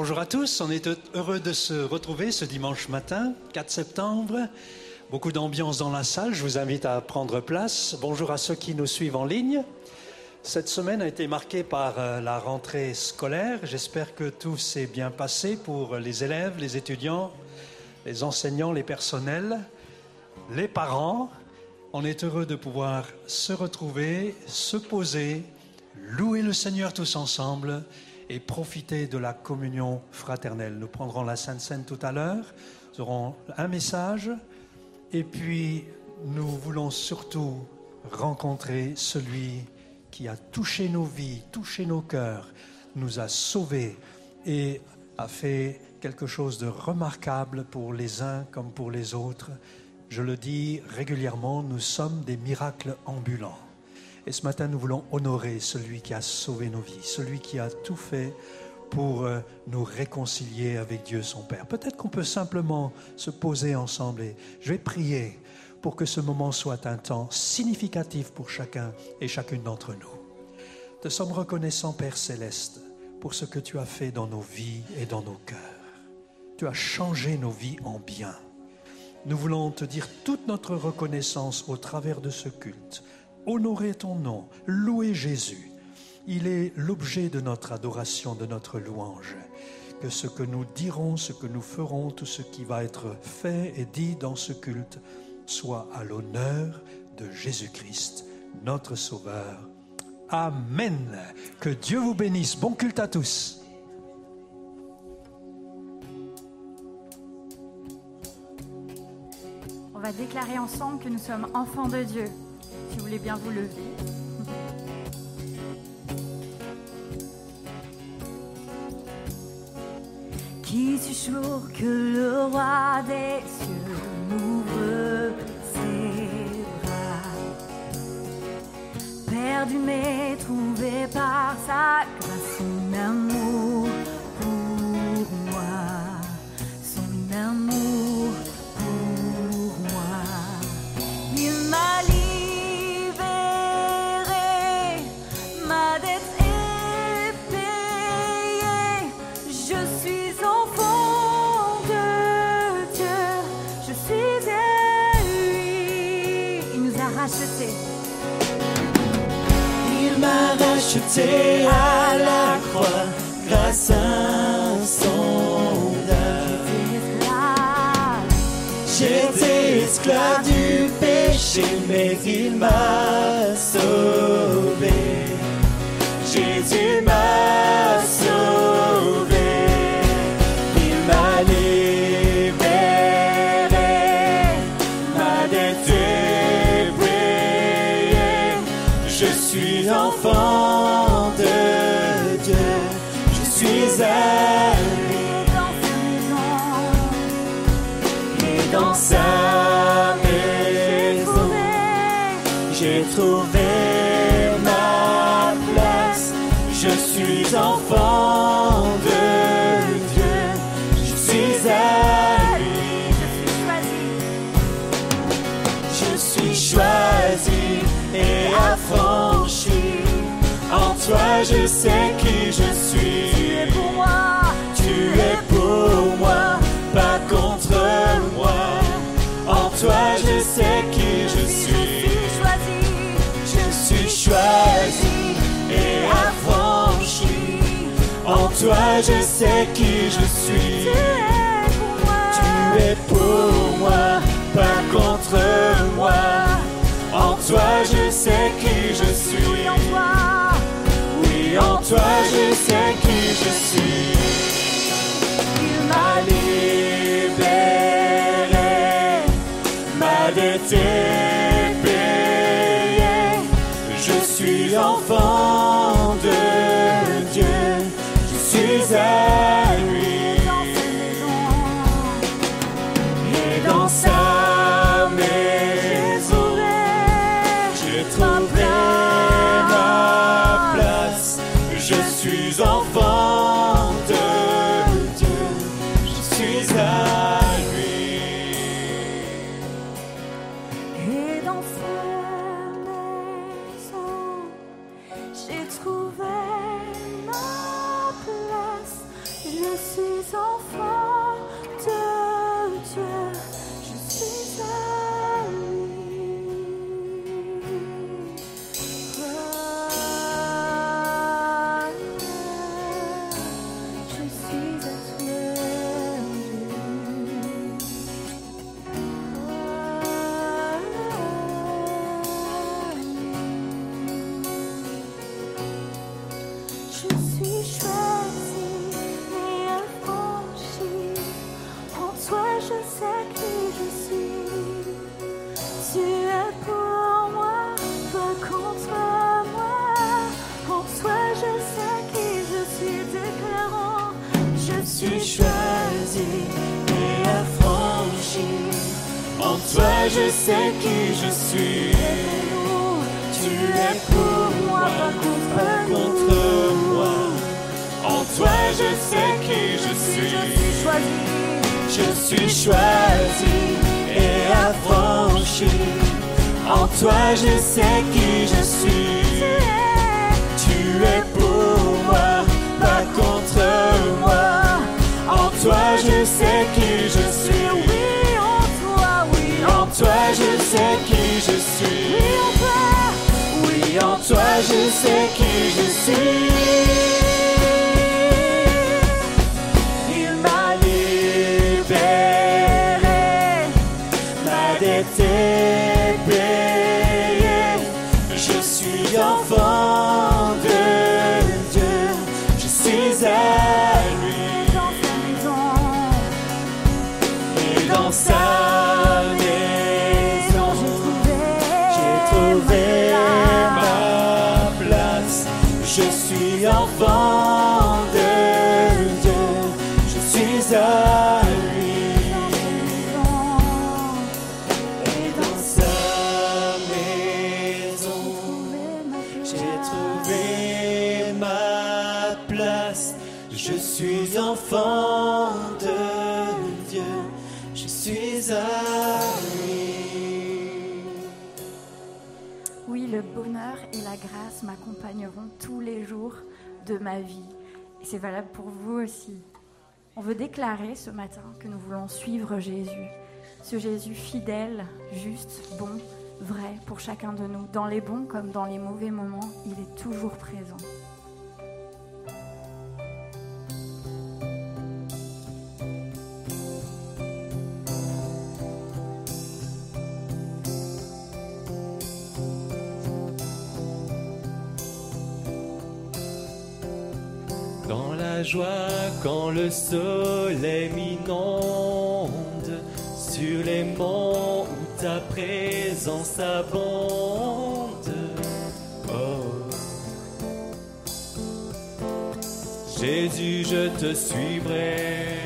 Bonjour à tous, on est heureux de se retrouver ce dimanche matin, 4 septembre. Beaucoup d'ambiance dans la salle, je vous invite à prendre place. Bonjour à ceux qui nous suivent en ligne. Cette semaine a été marquée par euh, la rentrée scolaire. J'espère que tout s'est bien passé pour les élèves, les étudiants, les enseignants, les personnels, les parents. On est heureux de pouvoir se retrouver, se poser, louer le Seigneur tous ensemble et profiter de la communion fraternelle. Nous prendrons la Sainte Seine tout à l'heure. Nous aurons un message et puis nous voulons surtout rencontrer celui qui a touché nos vies, touché nos cœurs, nous a sauvés et a fait quelque chose de remarquable pour les uns comme pour les autres. Je le dis régulièrement, nous sommes des miracles ambulants. Et ce matin, nous voulons honorer celui qui a sauvé nos vies, celui qui a tout fait pour euh, nous réconcilier avec Dieu son Père. Peut-être qu'on peut simplement se poser ensemble et je vais prier pour que ce moment soit un temps significatif pour chacun et chacune d'entre nous. Te sommes reconnaissants, Père céleste, pour ce que tu as fait dans nos vies et dans nos cœurs. Tu as changé nos vies en bien. Nous voulons te dire toute notre reconnaissance au travers de ce culte. Honorer ton nom, louer Jésus. Il est l'objet de notre adoration, de notre louange. Que ce que nous dirons, ce que nous ferons, tout ce qui va être fait et dit dans ce culte soit à l'honneur de Jésus-Christ, notre Sauveur. Amen. Que Dieu vous bénisse. Bon culte à tous. On va déclarer ensemble que nous sommes enfants de Dieu. Voulez bien vous lever. Qui suis jour que le roi des cieux m'ouvre ses bras. Perdu mais trouvé par sa grâce, son amour. Acheté à la croix grâce à son J'étais esclave du péché, mais il m'a sauvé. Jésus m'a je sais qui je suis. Tu es pour moi, pas contre moi. En toi, je sais qui je suis en toi je sais qui je suis. Oui, le bonheur et la grâce m'accompagneront tous les jours de ma vie. Et c'est valable pour vous aussi. On veut déclarer ce matin que nous voulons suivre Jésus. Ce Jésus fidèle, juste, bon, vrai pour chacun de nous. Dans les bons comme dans les mauvais moments, il est toujours présent. Joie, quand le soleil m'inonde, sur les monts où ta présence abonde. Oh. Jésus, je te suivrai.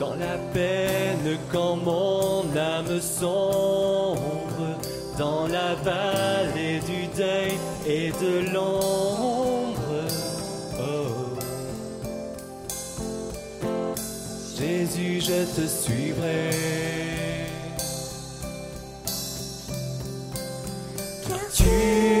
Dans la peine, quand mon âme sombre, dans la vallée du deuil et de l'ombre. Jésus, je te suivrai. Car tu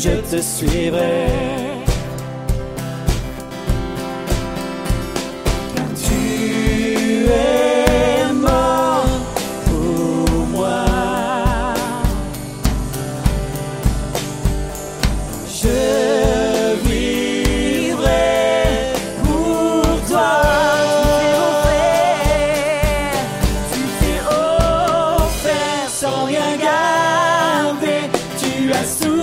Je te suivrai. Tu es mort pour moi. Je vivrai pour toi. Tu t'es offert sans rien garder. Tu as souffert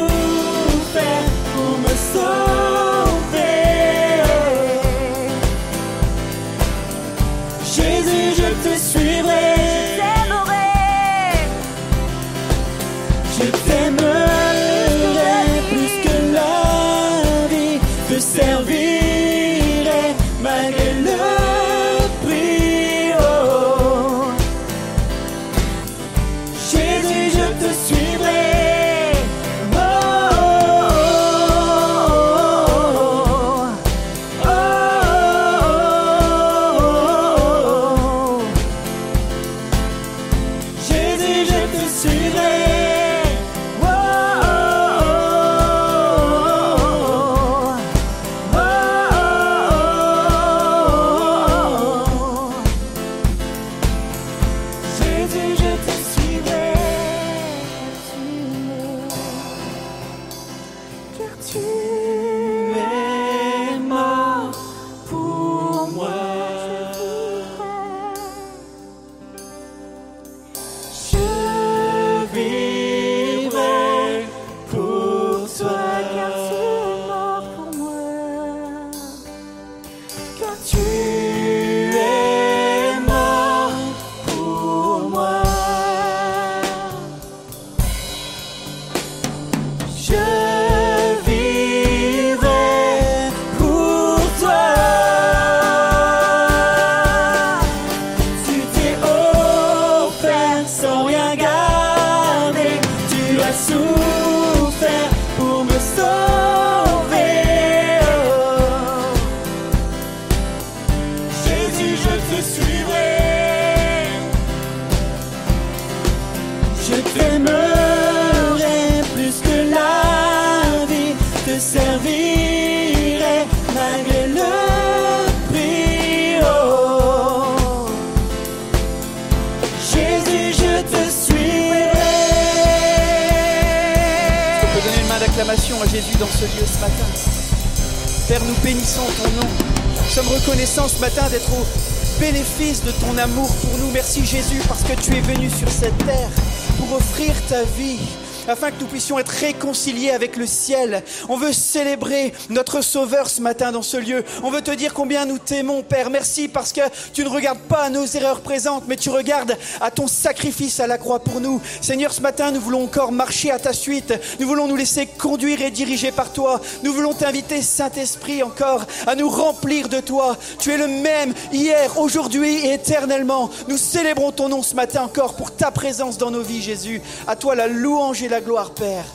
réconciliés avec le ciel. On veut célébrer notre Sauveur ce matin dans ce lieu. On veut te dire combien nous t'aimons, Père. Merci parce que tu ne regardes pas nos erreurs présentes, mais tu regardes à ton sacrifice à la croix pour nous. Seigneur, ce matin, nous voulons encore marcher à ta suite. Nous voulons nous laisser conduire et diriger par toi. Nous voulons t'inviter, Saint-Esprit, encore à nous remplir de toi. Tu es le même hier, aujourd'hui et éternellement. Nous célébrons ton nom ce matin encore pour ta présence dans nos vies, Jésus. À toi la louange et la gloire, Père.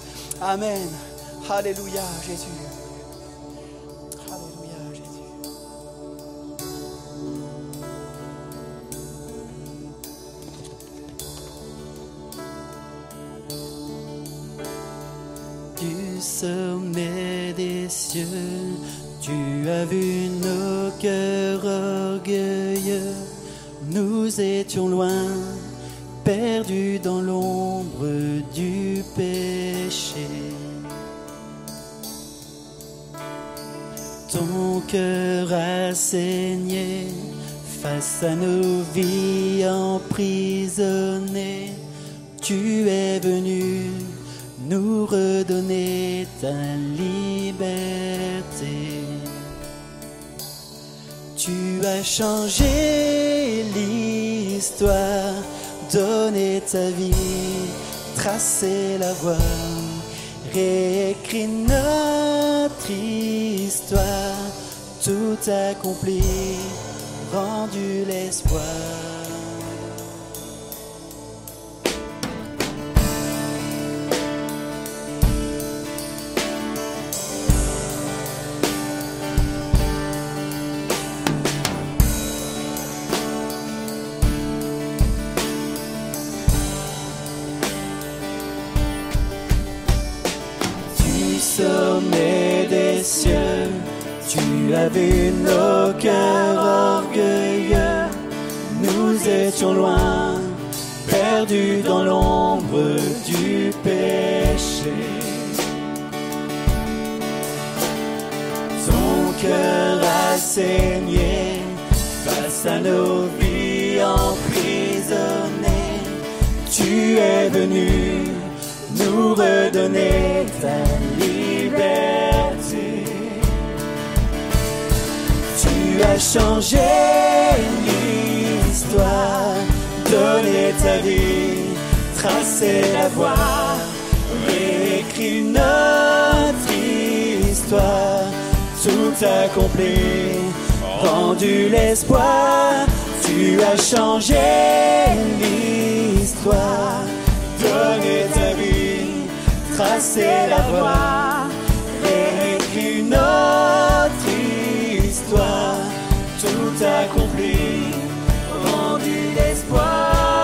Amen. Alléluia, Jésus. Alléluia, Jésus. Du sommet des cieux, tu as vu nos cœurs orgueilleux. Nous étions loin, perdus dans l'ombre cœur a saigné face à nos vies emprisonnées. Tu es venu nous redonner ta liberté. Tu as changé l'histoire, donné ta vie, tracé la voie, réécrit notre histoire, tout accompli, rendu l'espoir. Nos cœurs orgueilleux. Nous étions loin, perdus dans l'ombre du péché. Ton cœur a saigné face à nos vies emprisonnées. Tu es venu nous redonner ta liberté. Tu as changé l'histoire, donné ta vie, tracé la voie, réécrit notre histoire, tout accompli, rendu l'espoir. Tu as changé l'histoire, donné ta tracer la voie, réécrit notre accompli, rendu d'espoir.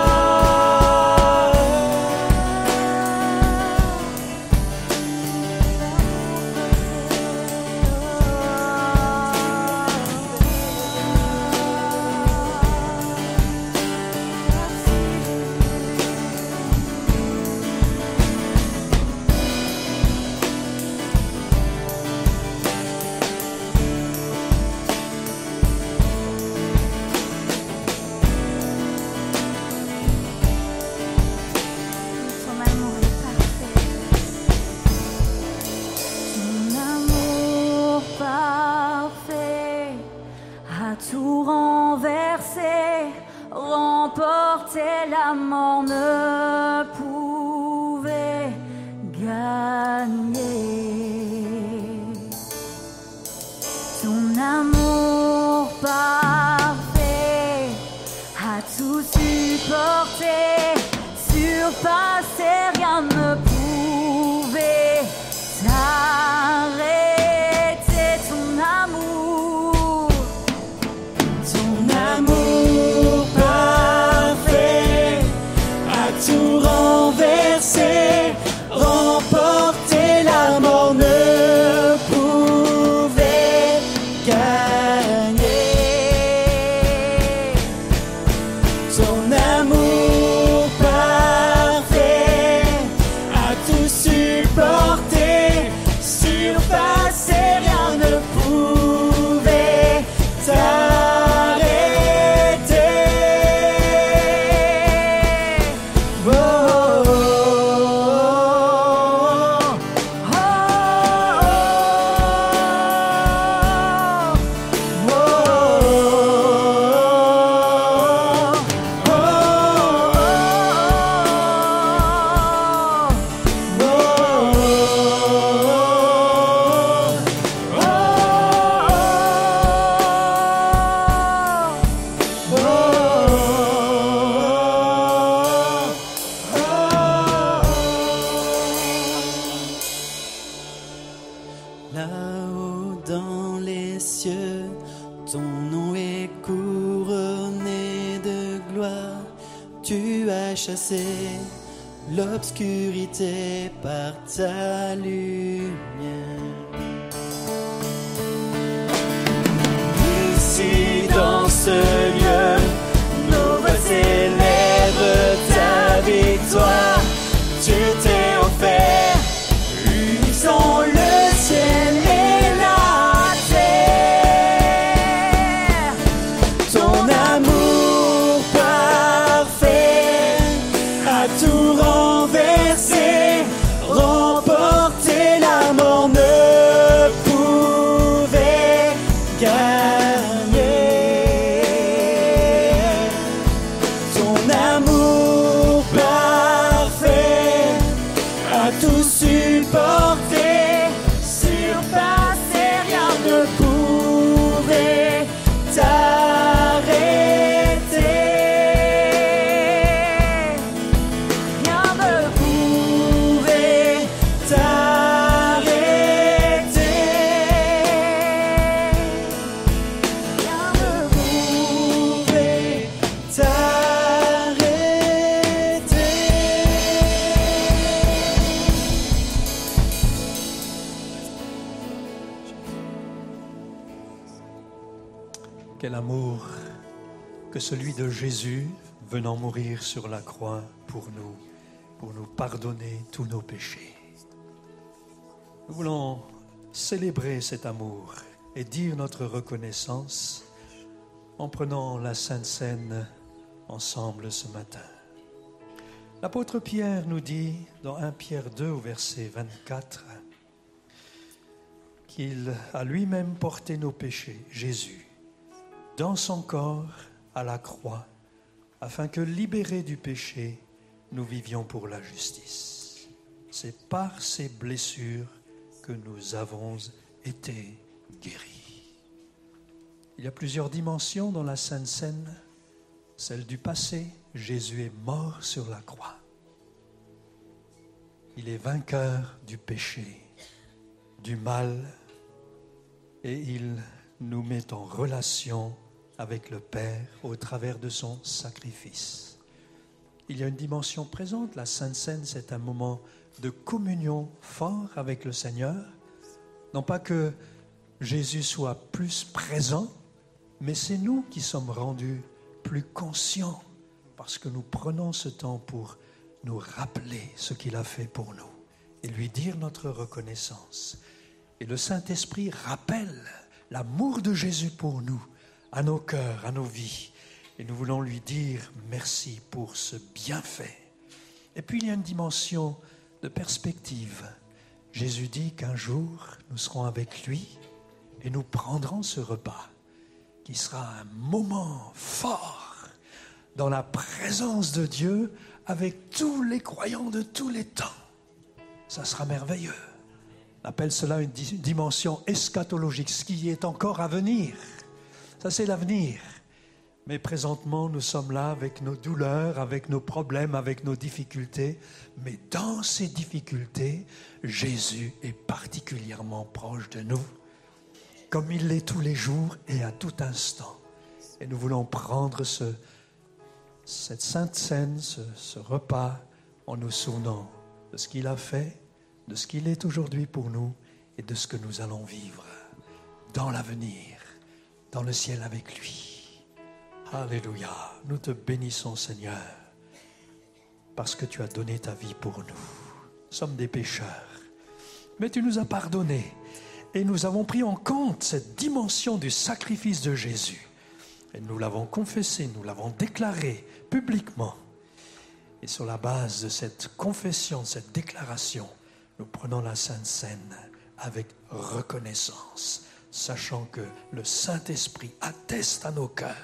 Celui de Jésus venant mourir sur la croix pour nous, pour nous pardonner tous nos péchés. Nous voulons célébrer cet amour et dire notre reconnaissance en prenant la Sainte Seine ensemble ce matin. L'apôtre Pierre nous dit dans 1 Pierre 2 au verset 24 qu'il a lui-même porté nos péchés, Jésus, dans son corps à la croix, afin que, libérés du péché, nous vivions pour la justice. C'est par ces blessures que nous avons été guéris. Il y a plusieurs dimensions dans la Sainte Seine. Celle du passé, Jésus est mort sur la croix. Il est vainqueur du péché, du mal, et il nous met en relation avec le Père au travers de son sacrifice. Il y a une dimension présente. La Sainte Seine, c'est un moment de communion fort avec le Seigneur. Non pas que Jésus soit plus présent, mais c'est nous qui sommes rendus plus conscients parce que nous prenons ce temps pour nous rappeler ce qu'il a fait pour nous et lui dire notre reconnaissance. Et le Saint-Esprit rappelle l'amour de Jésus pour nous, à nos cœurs, à nos vies. Et nous voulons lui dire merci pour ce bienfait. Et puis il y a une dimension de perspective. Jésus dit qu'un jour, nous serons avec lui et nous prendrons ce repas, qui sera un moment fort dans la présence de Dieu avec tous les croyants de tous les temps. Ça sera merveilleux. On appelle cela une dimension eschatologique, ce qui est encore à venir. C'est l'avenir. Mais présentement, nous sommes là avec nos douleurs, avec nos problèmes, avec nos difficultés. Mais dans ces difficultés, Jésus est particulièrement proche de nous, comme il l'est tous les jours et à tout instant. Et nous voulons prendre ce, cette sainte scène, ce, ce repas, en nous souvenant de ce qu'il a fait, de ce qu'il est aujourd'hui pour nous et de ce que nous allons vivre dans l'avenir, dans le ciel avec lui. Alléluia. Nous te bénissons Seigneur parce que tu as donné ta vie pour nous. Nous sommes des pécheurs, mais tu nous as pardonnés et nous avons pris en compte cette dimension du sacrifice de Jésus. Et nous l'avons confessé, nous l'avons déclaré publiquement. Et sur la base de cette confession, de cette déclaration, nous prenons la Sainte Seine avec reconnaissance, sachant que le Saint-Esprit atteste à nos cœurs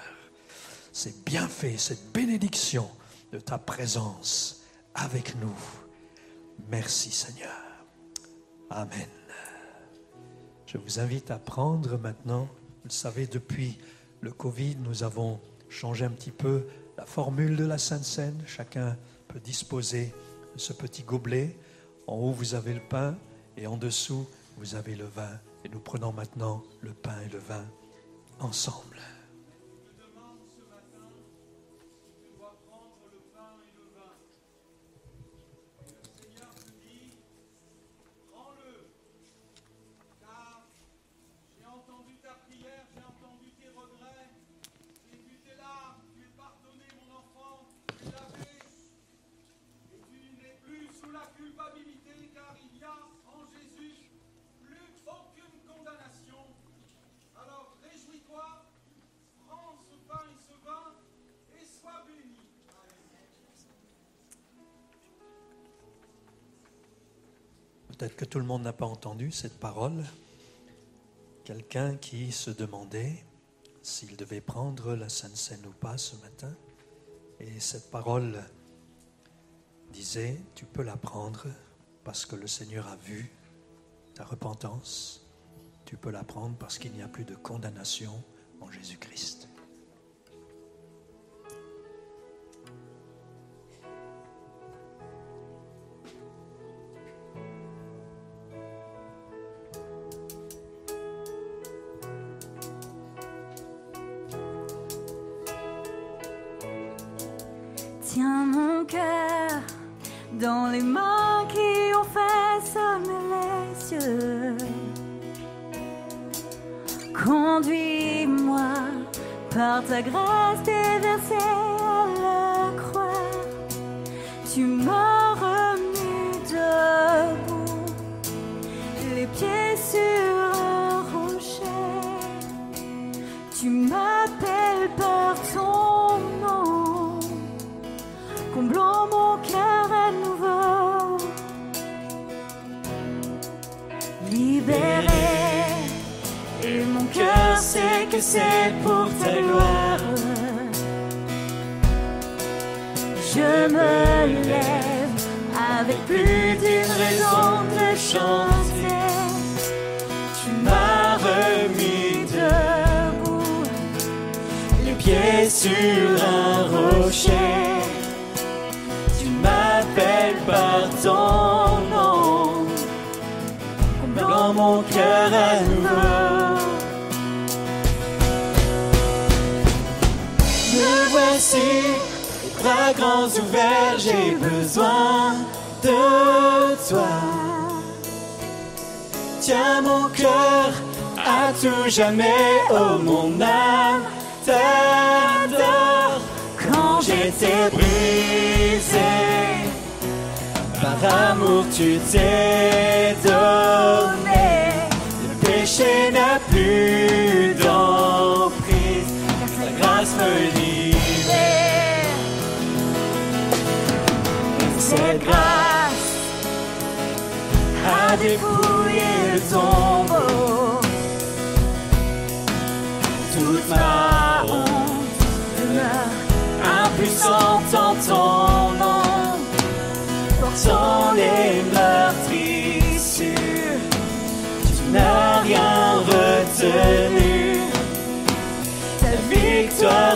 ces bienfaits, cette bénédiction de ta présence avec nous. Merci Seigneur. Amen. Je vous invite à prendre maintenant, vous le savez, depuis le Covid, nous avons changé un petit peu la formule de la Sainte Seine. Chacun peut disposer de ce petit gobelet. En haut, vous avez le pain et en dessous, vous avez le vin. Et nous prenons maintenant le pain et le vin ensemble. Peut-être que tout le monde n'a pas entendu cette parole. Quelqu'un qui se demandait s'il devait prendre la Sainte Seine ou pas ce matin. Et cette parole disait, tu peux la prendre parce que le Seigneur a vu ta repentance. Tu peux la prendre parce qu'il n'y a plus de condamnation en Jésus-Christ. Sur un rocher. Tu m'appelles par ton mon cœur à nouveau. Me voici, bras grands ouverts, j'ai besoin de toi. Tiens mon cœur à tout jamais, oh mon âme. J'étais brisé, par amour tu t'es donné. Le péché n'a plus d'emprise, ta grâce me libère. Cette grâce a dépouillé le tombeau. Toute ma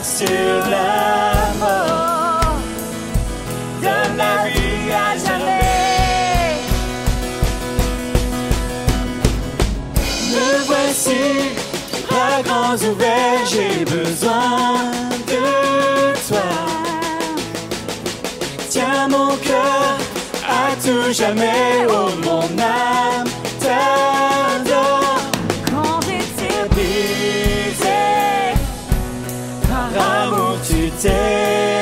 sur la mort donne la vie à jamais. Me voici, bras grands ouverts, j'ai besoin de toi. Tiens mon cœur à tout jamais, oh mon âme. Amour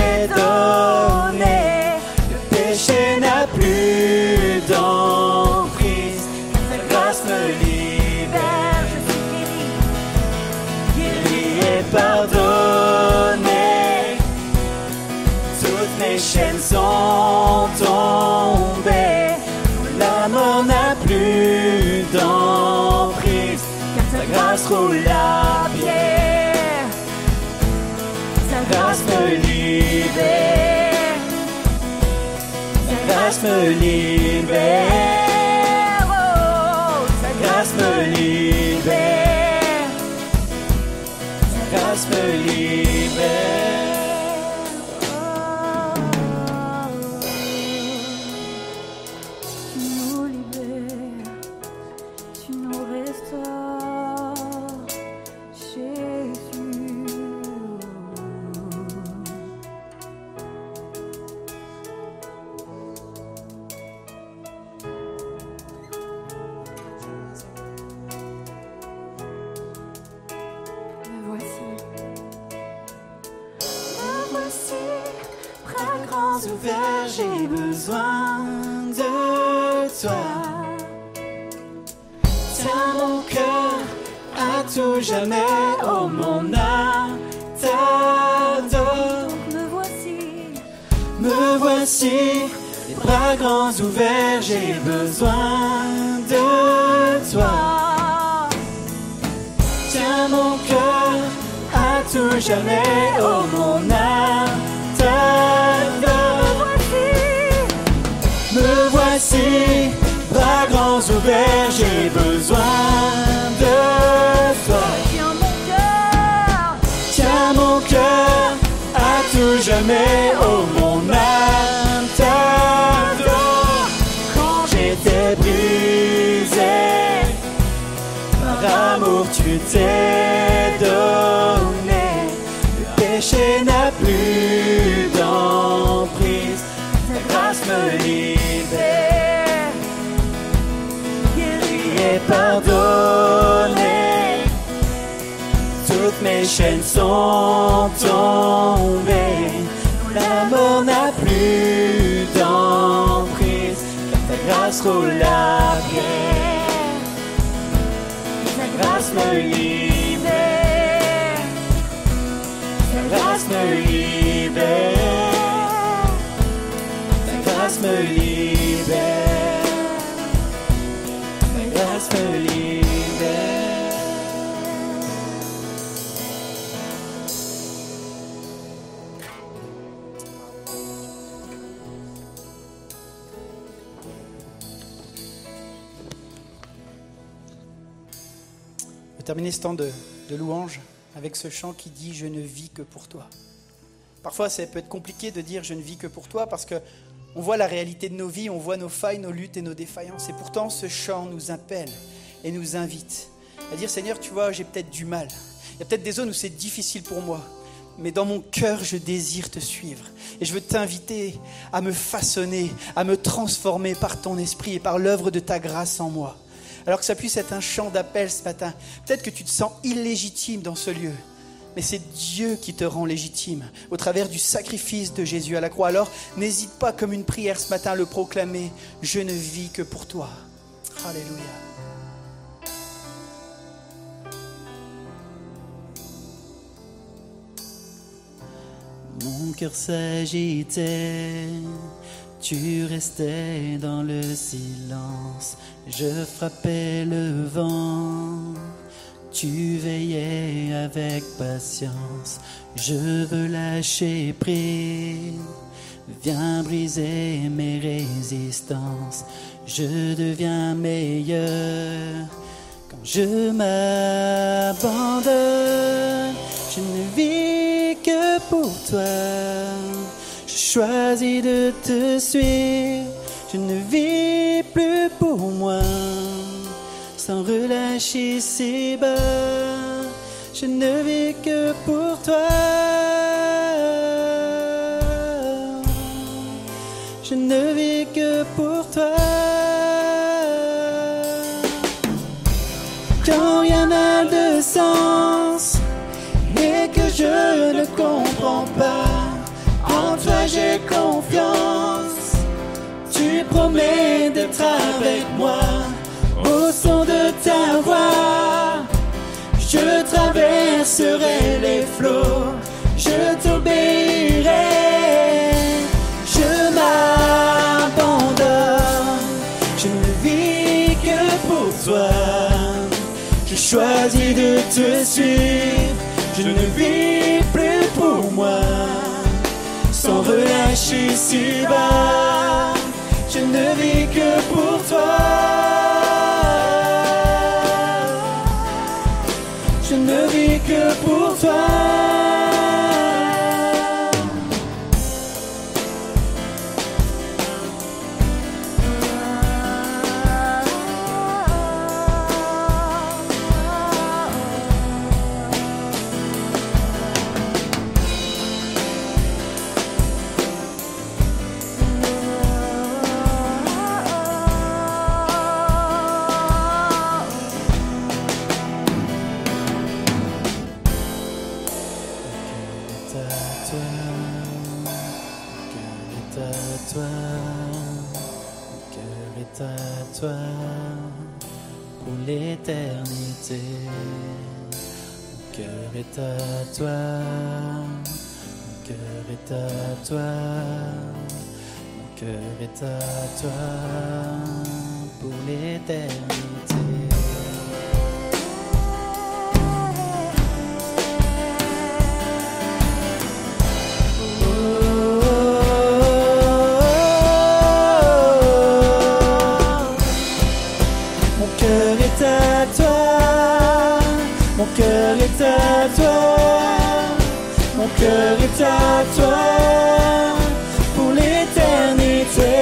Ta ouverts, j'ai besoin de toi. Tiens mon cœur à tout jamais, oh mon âme t'adore. me voici, Me voici, les bras grands ouverts, j'ai besoin de toi. Tiens mon cœur à tout jamais, oh mon âme tombées. La mort n'a plus d'emprise. Car ta grâce roule terminer ce temps de, louange avec ce chant qui dit Je ne vis que pour toi. Parfois, ça peut être compliqué de dire Je ne vis que pour toi parce que on voit la réalité de nos vies, on voit nos failles, nos luttes et nos défaillances. Et pourtant, ce chant nous appelle. et nous invite à dire Seigneur, tu vois, j'ai peut-être du mal. Il y a peut-être des zones où c'est difficile pour moi. Mais dans mon cœur, je désire te suivre. Et je veux t'inviter à me façonner, à me transformer par ton esprit et par l'œuvre de ta grâce en moi. Alors que ça puisse être un chant d'appel ce matin. Peut-être que tu te sens illégitime dans ce lieu. Mais c'est Dieu qui te rend légitime au travers du sacrifice de Jésus à la croix. Alors n'hésite pas comme une prière ce matin à le proclamer. Je ne vis que pour toi. Alléluia. Mon cœur s'agitait, tu restais dans le silence, je frappais le vent, tu veillais avec patience, je veux lâcher prise, viens briser mes résistances, je deviens meilleur quand je m'abandonne, je ne vis que pour toi. Je choisis de te suivre, je ne vis plus pour moi. Sans relâcher ici bas, je ne vis que pour toi. Je ne j'ai confiance. Tu promets d'être avec moi au son de ta voix. Je traverserai les flots, je t'obéirai, je m'abandonne. Je ne vis que pour toi. Je choisis de te suivre. Je ne vis plus pour moi. Sans relâcher si bas. Je ne vis que pour toi. Est à toi, mon cœur est à toi, mon cœur est à toi. Pour l'éternité. Toi, mon cœur est à toi pour l'éternité.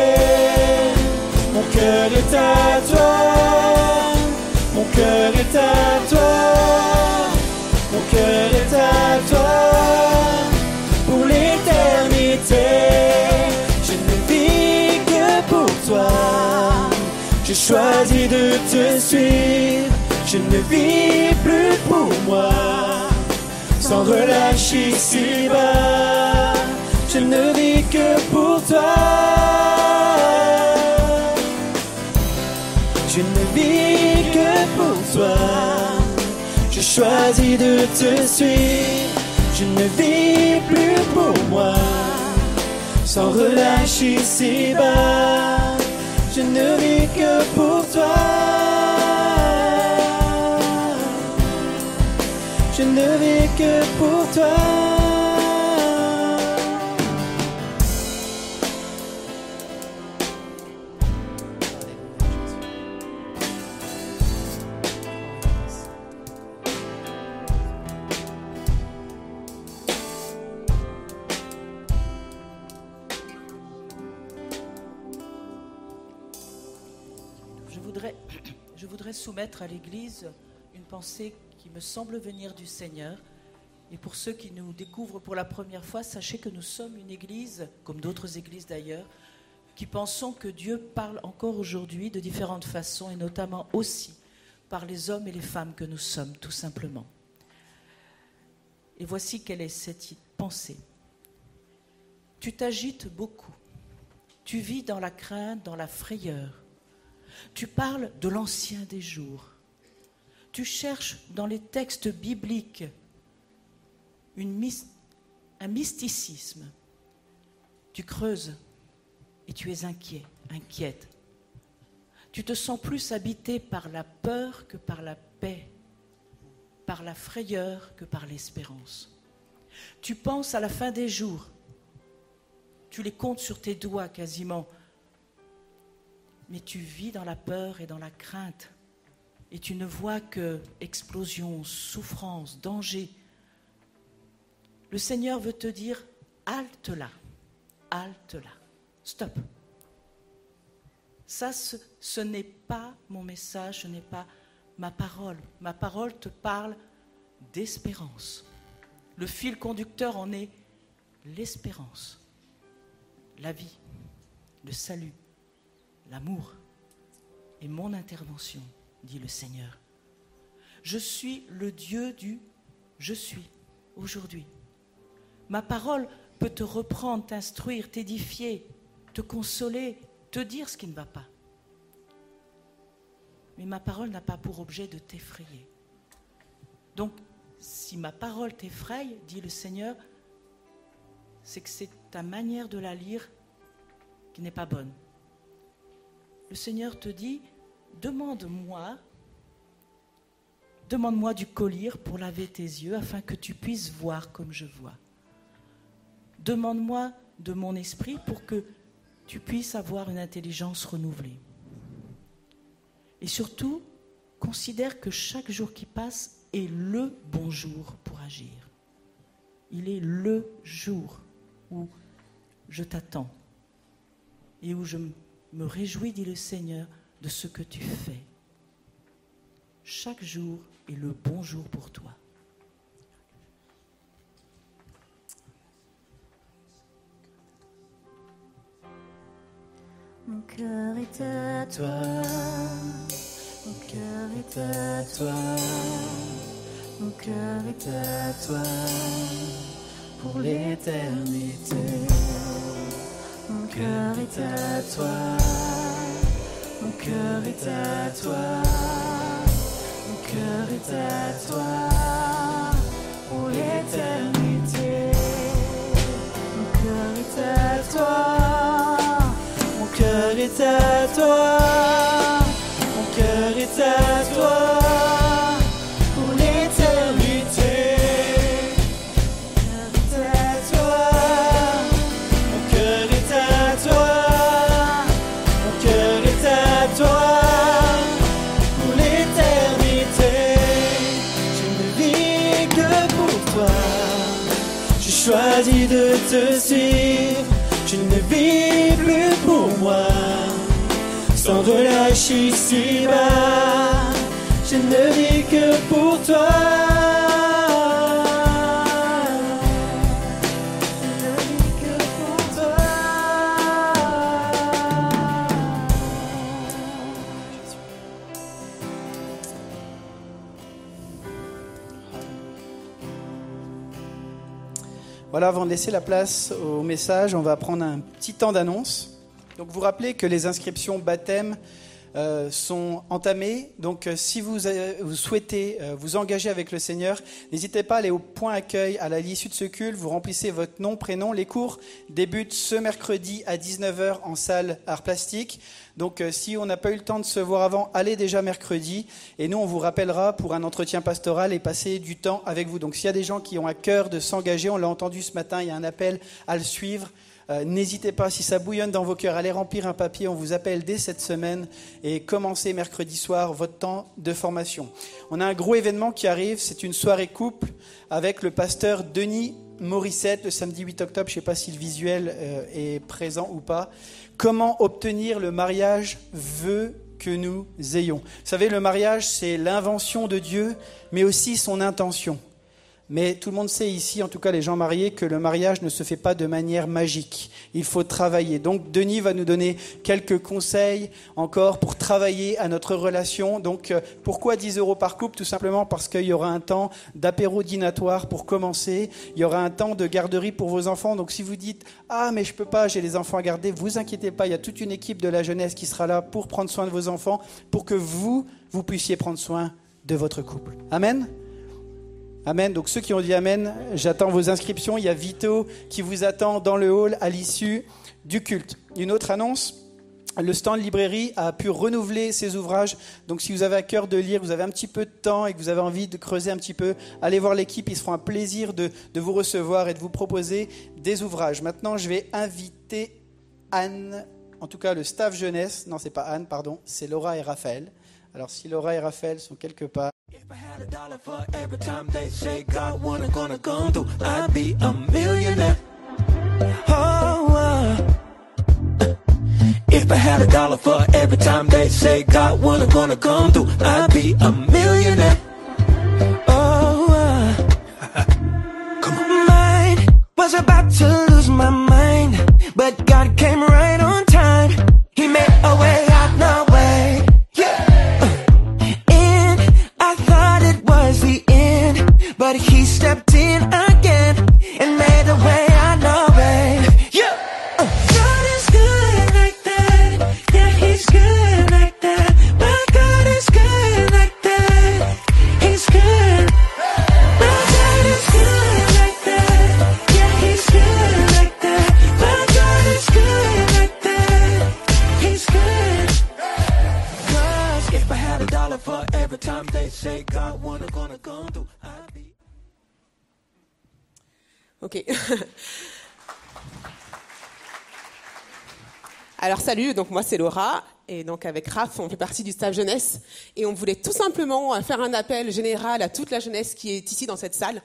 Mon cœur est à toi, mon cœur est à toi, mon cœur est à toi pour l'éternité. Je ne vis que pour toi. Je choisis de te suivre, je ne vis plus pour moi. Sans relâcher ici bas, je ne vis que pour toi. Je ne vis que pour toi. Je choisis de te suivre, je ne vis plus pour moi. Sans relâcher ici bas, je ne vis que pour toi. je ne vis que pour toi. Je voudrais, je voudrais soumettre à l'Église une pensée qui me semble venir du Seigneur. Et pour ceux qui nous découvrent pour la première fois, sachez que nous sommes une Église, comme d'autres Églises d'ailleurs, qui pensons que Dieu parle encore aujourd'hui de différentes façons, et notamment aussi par les hommes et les femmes que nous sommes, tout simplement. Et voici quelle est cette pensée. Tu t'agites beaucoup. Tu vis dans la crainte, dans la frayeur. Tu parles de l'ancien des jours. Tu cherches dans les textes bibliques un mysticisme. Tu creuses et tu es inquiet, inquiète. Tu te sens plus habité par la peur que par la paix, par la frayeur que par l'espérance. Tu penses à la fin des jours. Tu les comptes sur tes doigts quasiment. Mais tu vis dans la peur et dans la crainte. Et tu ne vois que explosion, souffrance, danger. Le Seigneur veut te dire, halte là, halte là. Stop. Ça, ce, n'est pas mon message, ce n'est pas ma parole. Ma parole te parle d'espérance. Le fil conducteur en est l'espérance, la vie, le salut, l'amour et mon intervention, dit le Seigneur. Je suis le Dieu du je suis aujourd'hui. Ma parole peut te reprendre, t'instruire, t'édifier, te consoler, te dire ce qui ne va pas. Mais ma parole n'a pas pour objet de t'effrayer. Donc, si ma parole t'effraie, dit le Seigneur, c'est que c'est ta manière de la lire qui n'est pas bonne. Le Seigneur te dit, demande-moi, demande-moi du collier pour laver tes yeux afin que tu puisses voir comme je vois. Demande-moi de mon esprit pour que tu puisses avoir une intelligence renouvelée. Et surtout, considère que chaque jour qui passe est le bon jour pour agir. Il est le jour où je t'attends et où je me réjouis, dit le Seigneur, de ce que tu fais. Chaque jour est le bon jour pour toi. Mon cœur est à toi, mon cœur est à toi, mon cœur est à toi pour l'éternité. Mon cœur est à toi, mon cœur est à toi, mon cœur est à toi pour l'éternité. Relâche ici-bas. Je ne vis que pour toi. Voilà, avant de laisser la place au message, on va prendre un petit temps d'annonce. Donc vous rappelez que les inscriptions baptême euh, sont entamées. Donc euh, si vous, vous souhaitez euh, vous engager avec le Seigneur, n'hésitez pas à aller au point accueil à l'issue de ce culte. Vous remplissez votre nom, prénom. Les cours débutent ce mercredi à 19h en salle art plastique. Donc euh, si on n'a pas eu le temps de se voir avant, allez déjà mercredi. Et nous, on vous rappellera pour un entretien pastoral et passer du temps avec vous. Donc s'il y a des gens qui ont à cœur de s'engager, on l'a entendu ce matin, il y a un appel à le suivre. Euh, n'hésitez pas, si ça bouillonne dans vos cœurs, allez remplir un papier. On vous appelle dès cette semaine et commencez mercredi soir votre temps de formation. On a un gros événement qui arrive, c'est une soirée couple avec le pasteur Denis Morissette le samedi 8 octobre. Je ne sais pas si le visuel euh, est présent ou pas. Comment obtenir le mariage veut que nous ayons? Vous savez, le mariage, c'est l'invention de Dieu, mais aussi son intention. Mais tout le monde sait ici, en tout cas les gens mariés, que le mariage ne se fait pas de manière magique. Il faut travailler. Donc Denis va nous donner quelques conseils encore pour travailler à notre relation. Donc euh, pourquoi 10 euros par couple? Tout simplement parce qu'il y aura un temps d'apéro dînatoire pour commencer. Il y aura un temps de garderie pour vos enfants. Donc si vous dites ah mais je peux pas, j'ai les enfants à garder, vous inquiétez pas. Il y a toute une équipe de la jeunesse qui sera là pour prendre soin de vos enfants, pour que vous vous puissiez prendre soin de votre couple. Amen? Amen. Donc ceux qui ont dit Amen, j'attends vos inscriptions. Il y a Vito qui vous attend dans le hall à l'issue du culte. Une autre annonce. Le stand librairie a pu renouveler ses ouvrages. Donc si vous avez à cœur de lire, vous avez un petit peu de temps et que vous avez envie de creuser un petit peu, allez voir l'équipe. Ils se feront un plaisir de, de vous recevoir et de vous proposer des ouvrages. Maintenant, je vais inviter Anne, en tout cas le staff jeunesse. Non, c'est pas Anne, pardon, c'est Laura et Raphaël. Alors si Laura et Raphaël sont quelque part. If I had a dollar for every time they say God wanna gonna come through, I'd be a millionaire. Oh, uh, if I had a dollar for every time they say God wanna gonna come through, I'd be a millionaire. Come on. Mine was about to lose my mind, but God came right on time. He made a way Ok. Alors salut, donc moi c'est Laura et donc avec Raph on fait partie du staff jeunesse et on voulait tout simplement faire un appel général à toute la jeunesse qui est ici dans cette salle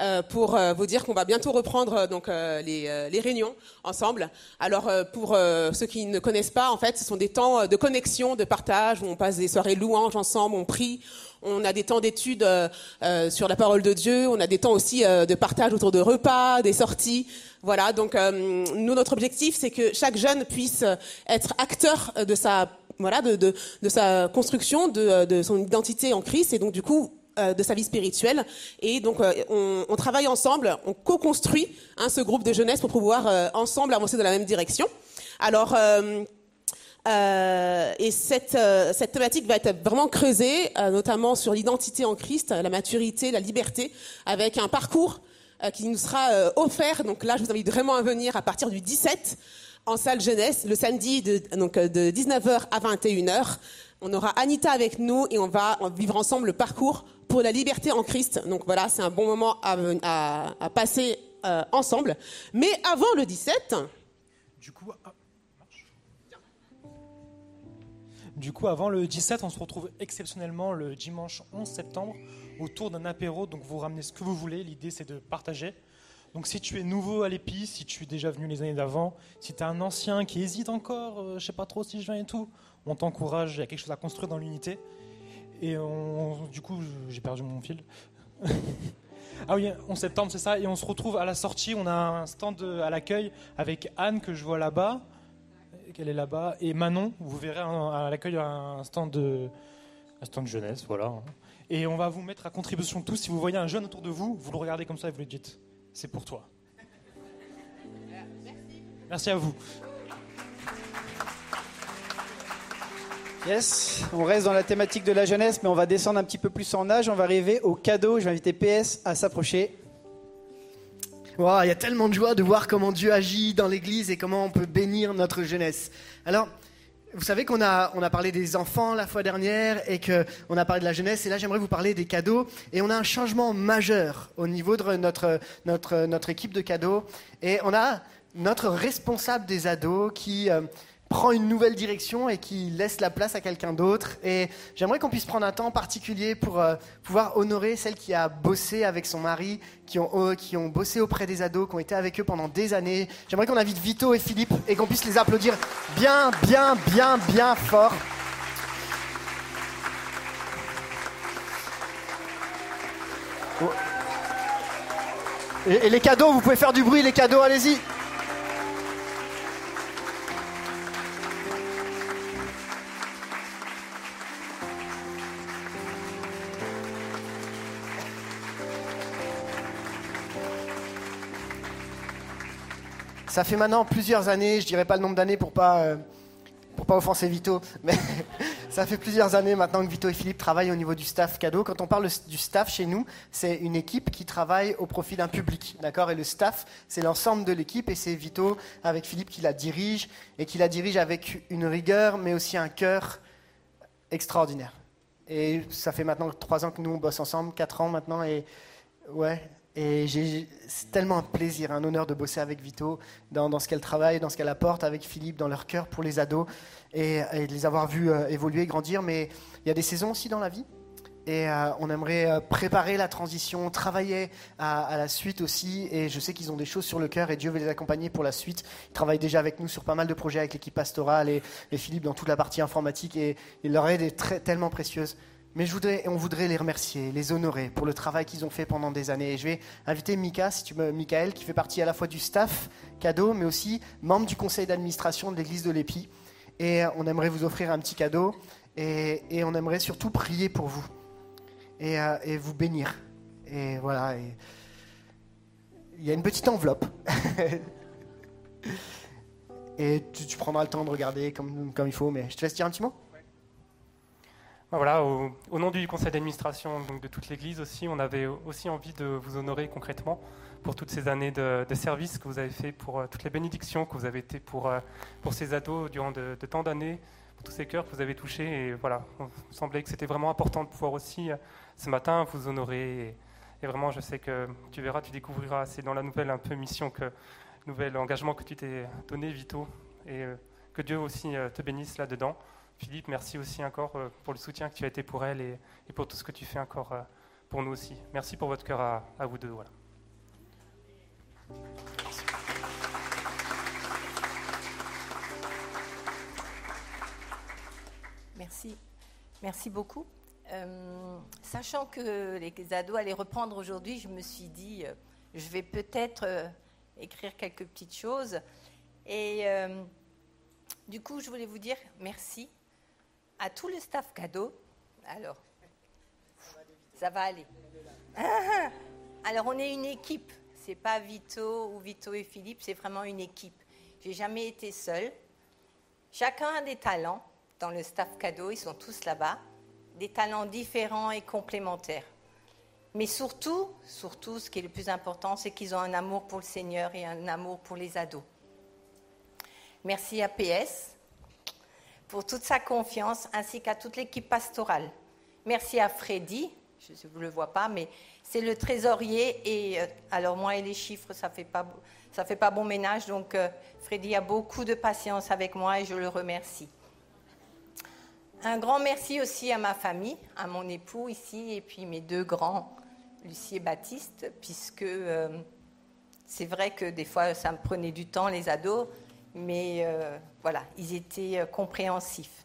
euh, pour euh, vous dire qu'on va bientôt reprendre euh, donc les, les réunions ensemble. Alors pour ceux qui ne connaissent pas, en fait, ce sont des temps de connexion, de partage où on passe des soirées louanges ensemble, on prie, on a des temps d'études sur la parole de Dieu, on a des temps aussi de partage autour de repas, des sorties. Voilà, donc nous notre objectif c'est que chaque jeune puisse être acteur de sa voilà de, de, de sa construction, de, de son identité en Christ et donc du coup euh, de sa vie spirituelle. Et donc, euh, on, travaille ensemble, on co-construit hein, ce groupe de jeunesse pour pouvoir euh, ensemble avancer dans la même direction. Alors, et cette, cette thématique va être vraiment creusée, notamment sur l'identité en Christ, la maturité, la liberté, avec un parcours qui nous sera offert. Donc là, je vous invite vraiment à venir à partir du 17 en salle jeunesse, le samedi de, donc, euh, de 19h à 21h. On aura Anita avec nous et on va vivre ensemble le parcours pour la liberté en Christ. Donc voilà, c'est un bon moment à, passer euh, ensemble. Mais avant le 17, Du coup, ah, du coup, avant le 17, on se retrouve exceptionnellement le dimanche 11 septembre autour d'un apéro. Donc, vous ramenez ce que vous voulez. L'idée, c'est de partager. Donc, si tu es nouveau à l'épi, si tu es déjà venu les années d'avant, si tu es un ancien qui hésite encore, euh, je sais pas trop si je viens et tout, on t'encourage. Il y a quelque chose à construire dans l'unité. Et du coup, j'ai perdu mon fil. Ah oui, 11 septembre, c'est ça. Et on se retrouve à la sortie. On a un stand de- à l'accueil avec Anne que je vois là-bas. Qu'elle est là-bas. Et Manon, vous verrez un- à l'accueil un stand de, un stand jeunesse, voilà. Et on va vous mettre à contribution tous. Si vous voyez un jeune autour de vous, vous le regardez comme ça et vous lui dites c'est pour toi. Merci à vous. Yes, on reste dans la thématique de la jeunesse, mais on va descendre un petit peu plus en âge. On va arriver au cadeau. Je vais inviter PS à s'approcher. Wow, il y a tellement de joie de voir comment Dieu agit dans l'Église et comment on peut bénir notre jeunesse. Alors, vous savez qu'on a, on a parlé des enfants la fois dernière et qu'on a parlé de la jeunesse. Et là, j'aimerais vous parler des cadeaux. Et on a un changement majeur au niveau de notre, notre, notre équipe de cadeaux. Et on a notre responsable des ados qui euh, prend une nouvelle direction et qui laisse la place à quelqu'un d'autre. Et j'aimerais qu'on puisse prendre un temps particulier pour euh, pouvoir honorer celle qui a bossé avec son mari, qui ont, euh, qui ont bossé auprès des ados, qui ont été avec eux pendant des années. J'aimerais qu'on invite Vito et Philippe et qu'on puisse les applaudir bien, bien, bien, bien fort. Oh. Et les cadeaux, vous pouvez faire du bruit, les cadeaux, allez-y. Ça fait maintenant plusieurs années, je dirais pas le nombre d'années pour pas euh, pour pas offenser Vito, mais ça fait plusieurs années maintenant que Vito et Philippe travaillent au niveau du staff cadeau. Quand on parle du staff chez nous, c'est une équipe qui travaille au profit d'un public, d'accord? Et le staff, c'est l'ensemble de l'équipe et c'est Vito avec Philippe qui la dirige et qui la dirige avec une rigueur, mais aussi un cœur extraordinaire. Et ça fait maintenant trois ans que nous on bosse ensemble, quatre ans maintenant, et ouais, et c'est tellement un plaisir, un honneur de bosser avec Vito dans, ce qu'elle travaille, dans ce qu'elle apporte, avec Philippe, dans leur cœur pour les ados, et, de les avoir vus euh, évoluer, grandir. Mais il y a des saisons aussi dans la vie. Et euh, on aimerait euh, préparer la transition, travailler à, la suite aussi. Et je sais qu'ils ont des choses sur le cœur et Dieu veut les accompagner pour la suite. Ils travaillent déjà avec nous sur pas mal de projets avec l'équipe pastorale et, Philippe dans toute la partie informatique. Et, leur aide est tellement précieuse. Mais on voudrait les remercier, les honorer pour le travail qu'ils ont fait pendant des années. Et je vais inviter Mika, si tu me, Michael, qui fait partie à la fois du staff cadeau, mais aussi membre du conseil d'administration de l'église de l'Épi. Et on aimerait vous offrir un petit cadeau. Et, on aimerait surtout prier pour vous. Et, euh, vous bénir. Et voilà. il y a une petite enveloppe. et tu, prendras le temps de regarder comme il faut. Mais je te laisse dire un petit mot. Bah voilà, au, nom du conseil d'administration de toute l'Église aussi, on avait aussi envie de vous honorer concrètement pour toutes ces années de, service que vous avez fait, pour euh, toutes les bénédictions que vous avez été pour, euh, pour ces ados durant de, tant d'années, pour tous ces cœurs que vous avez touchés. Et voilà, semblait que c'était vraiment important de pouvoir aussi euh, ce matin vous honorer. Et, vraiment, je sais que tu verras, tu découvriras, c'est dans la nouvelle un peu mission, que nouvel engagement que tu t'es donné, Vito, et que Dieu aussi te bénisse là-dedans. Philippe, merci aussi encore euh, pour le soutien que tu as été pour elle et, pour tout ce que tu fais encore euh, pour nous aussi. Merci pour votre cœur à, vous deux. Merci. Merci beaucoup. Euh, sachant que les ados allaient reprendre aujourd'hui, je me suis dit, je vais peut-être écrire quelques petites choses. Et du coup, je voulais vous dire merci à tout le staff cadeau. Alors, ça va aller. Alors, on est une équipe. C'est pas Vito ou Vito et Philippe, c'est vraiment une équipe. J'ai jamais été seule. Chacun a des talents dans le staff cadeau, ils sont tous là-bas, des talents différents et complémentaires. Mais surtout, surtout, ce qui est le plus important, c'est qu'ils ont un amour pour le Seigneur et un amour pour les ados. Merci à PS, pour toute sa confiance, ainsi qu'à toute l'équipe pastorale. Merci à Freddy, je ne vous le vois pas, mais c'est le trésorier. Et euh, alors moi et les chiffres, ça fait, fait pas bon ménage. Donc euh, Freddy a beaucoup de patience avec moi et je le remercie. Un grand merci aussi à ma famille, à mon époux ici, et puis mes deux grands, Lucie et Baptiste, puisque euh, c'est vrai que des fois ça me prenait du temps, les ados, mais euh, voilà, ils étaient euh, compréhensifs.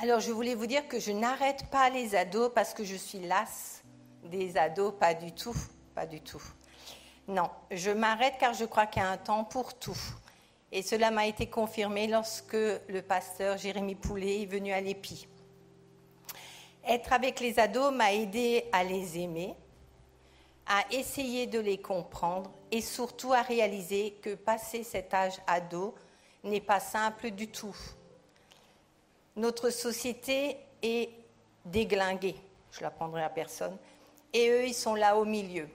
Alors, je voulais vous dire que je n'arrête pas les ados parce que je suis lasse des ados, pas du tout, pas du tout. Non, je m'arrête car je crois qu'il y a un temps pour tout. Et cela m'a été confirmé lorsque le pasteur Jérémy Poulet est venu à l'EPI. Être avec les ados m'a aidé à les aimer, à essayer de les comprendre et surtout à réaliser que passer cet âge ado n'est pas simple du tout. Notre société est déglinguée, je l'apprendrai à personne, et eux, ils sont là au milieu.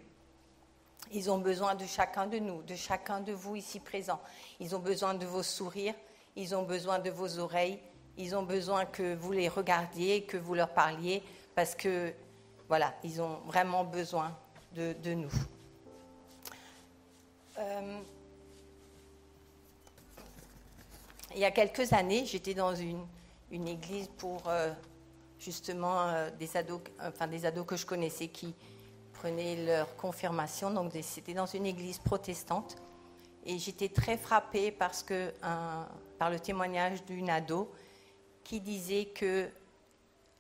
Ils ont besoin de chacun de nous, de chacun de vous ici présents. Ils ont besoin de vos sourires, ils ont besoin de vos oreilles, ils ont besoin que vous les regardiez, que vous leur parliez, parce que, voilà, ils ont vraiment besoin de, nous. Euh, il y a quelques années, j'étais dans une, une, église pour euh, justement euh, des, ados, enfin, des ados que je connaissais qui prenaient leur confirmation. Donc c'était dans une église protestante. Et j'étais très frappée parce que, par le témoignage d'une ado qui disait que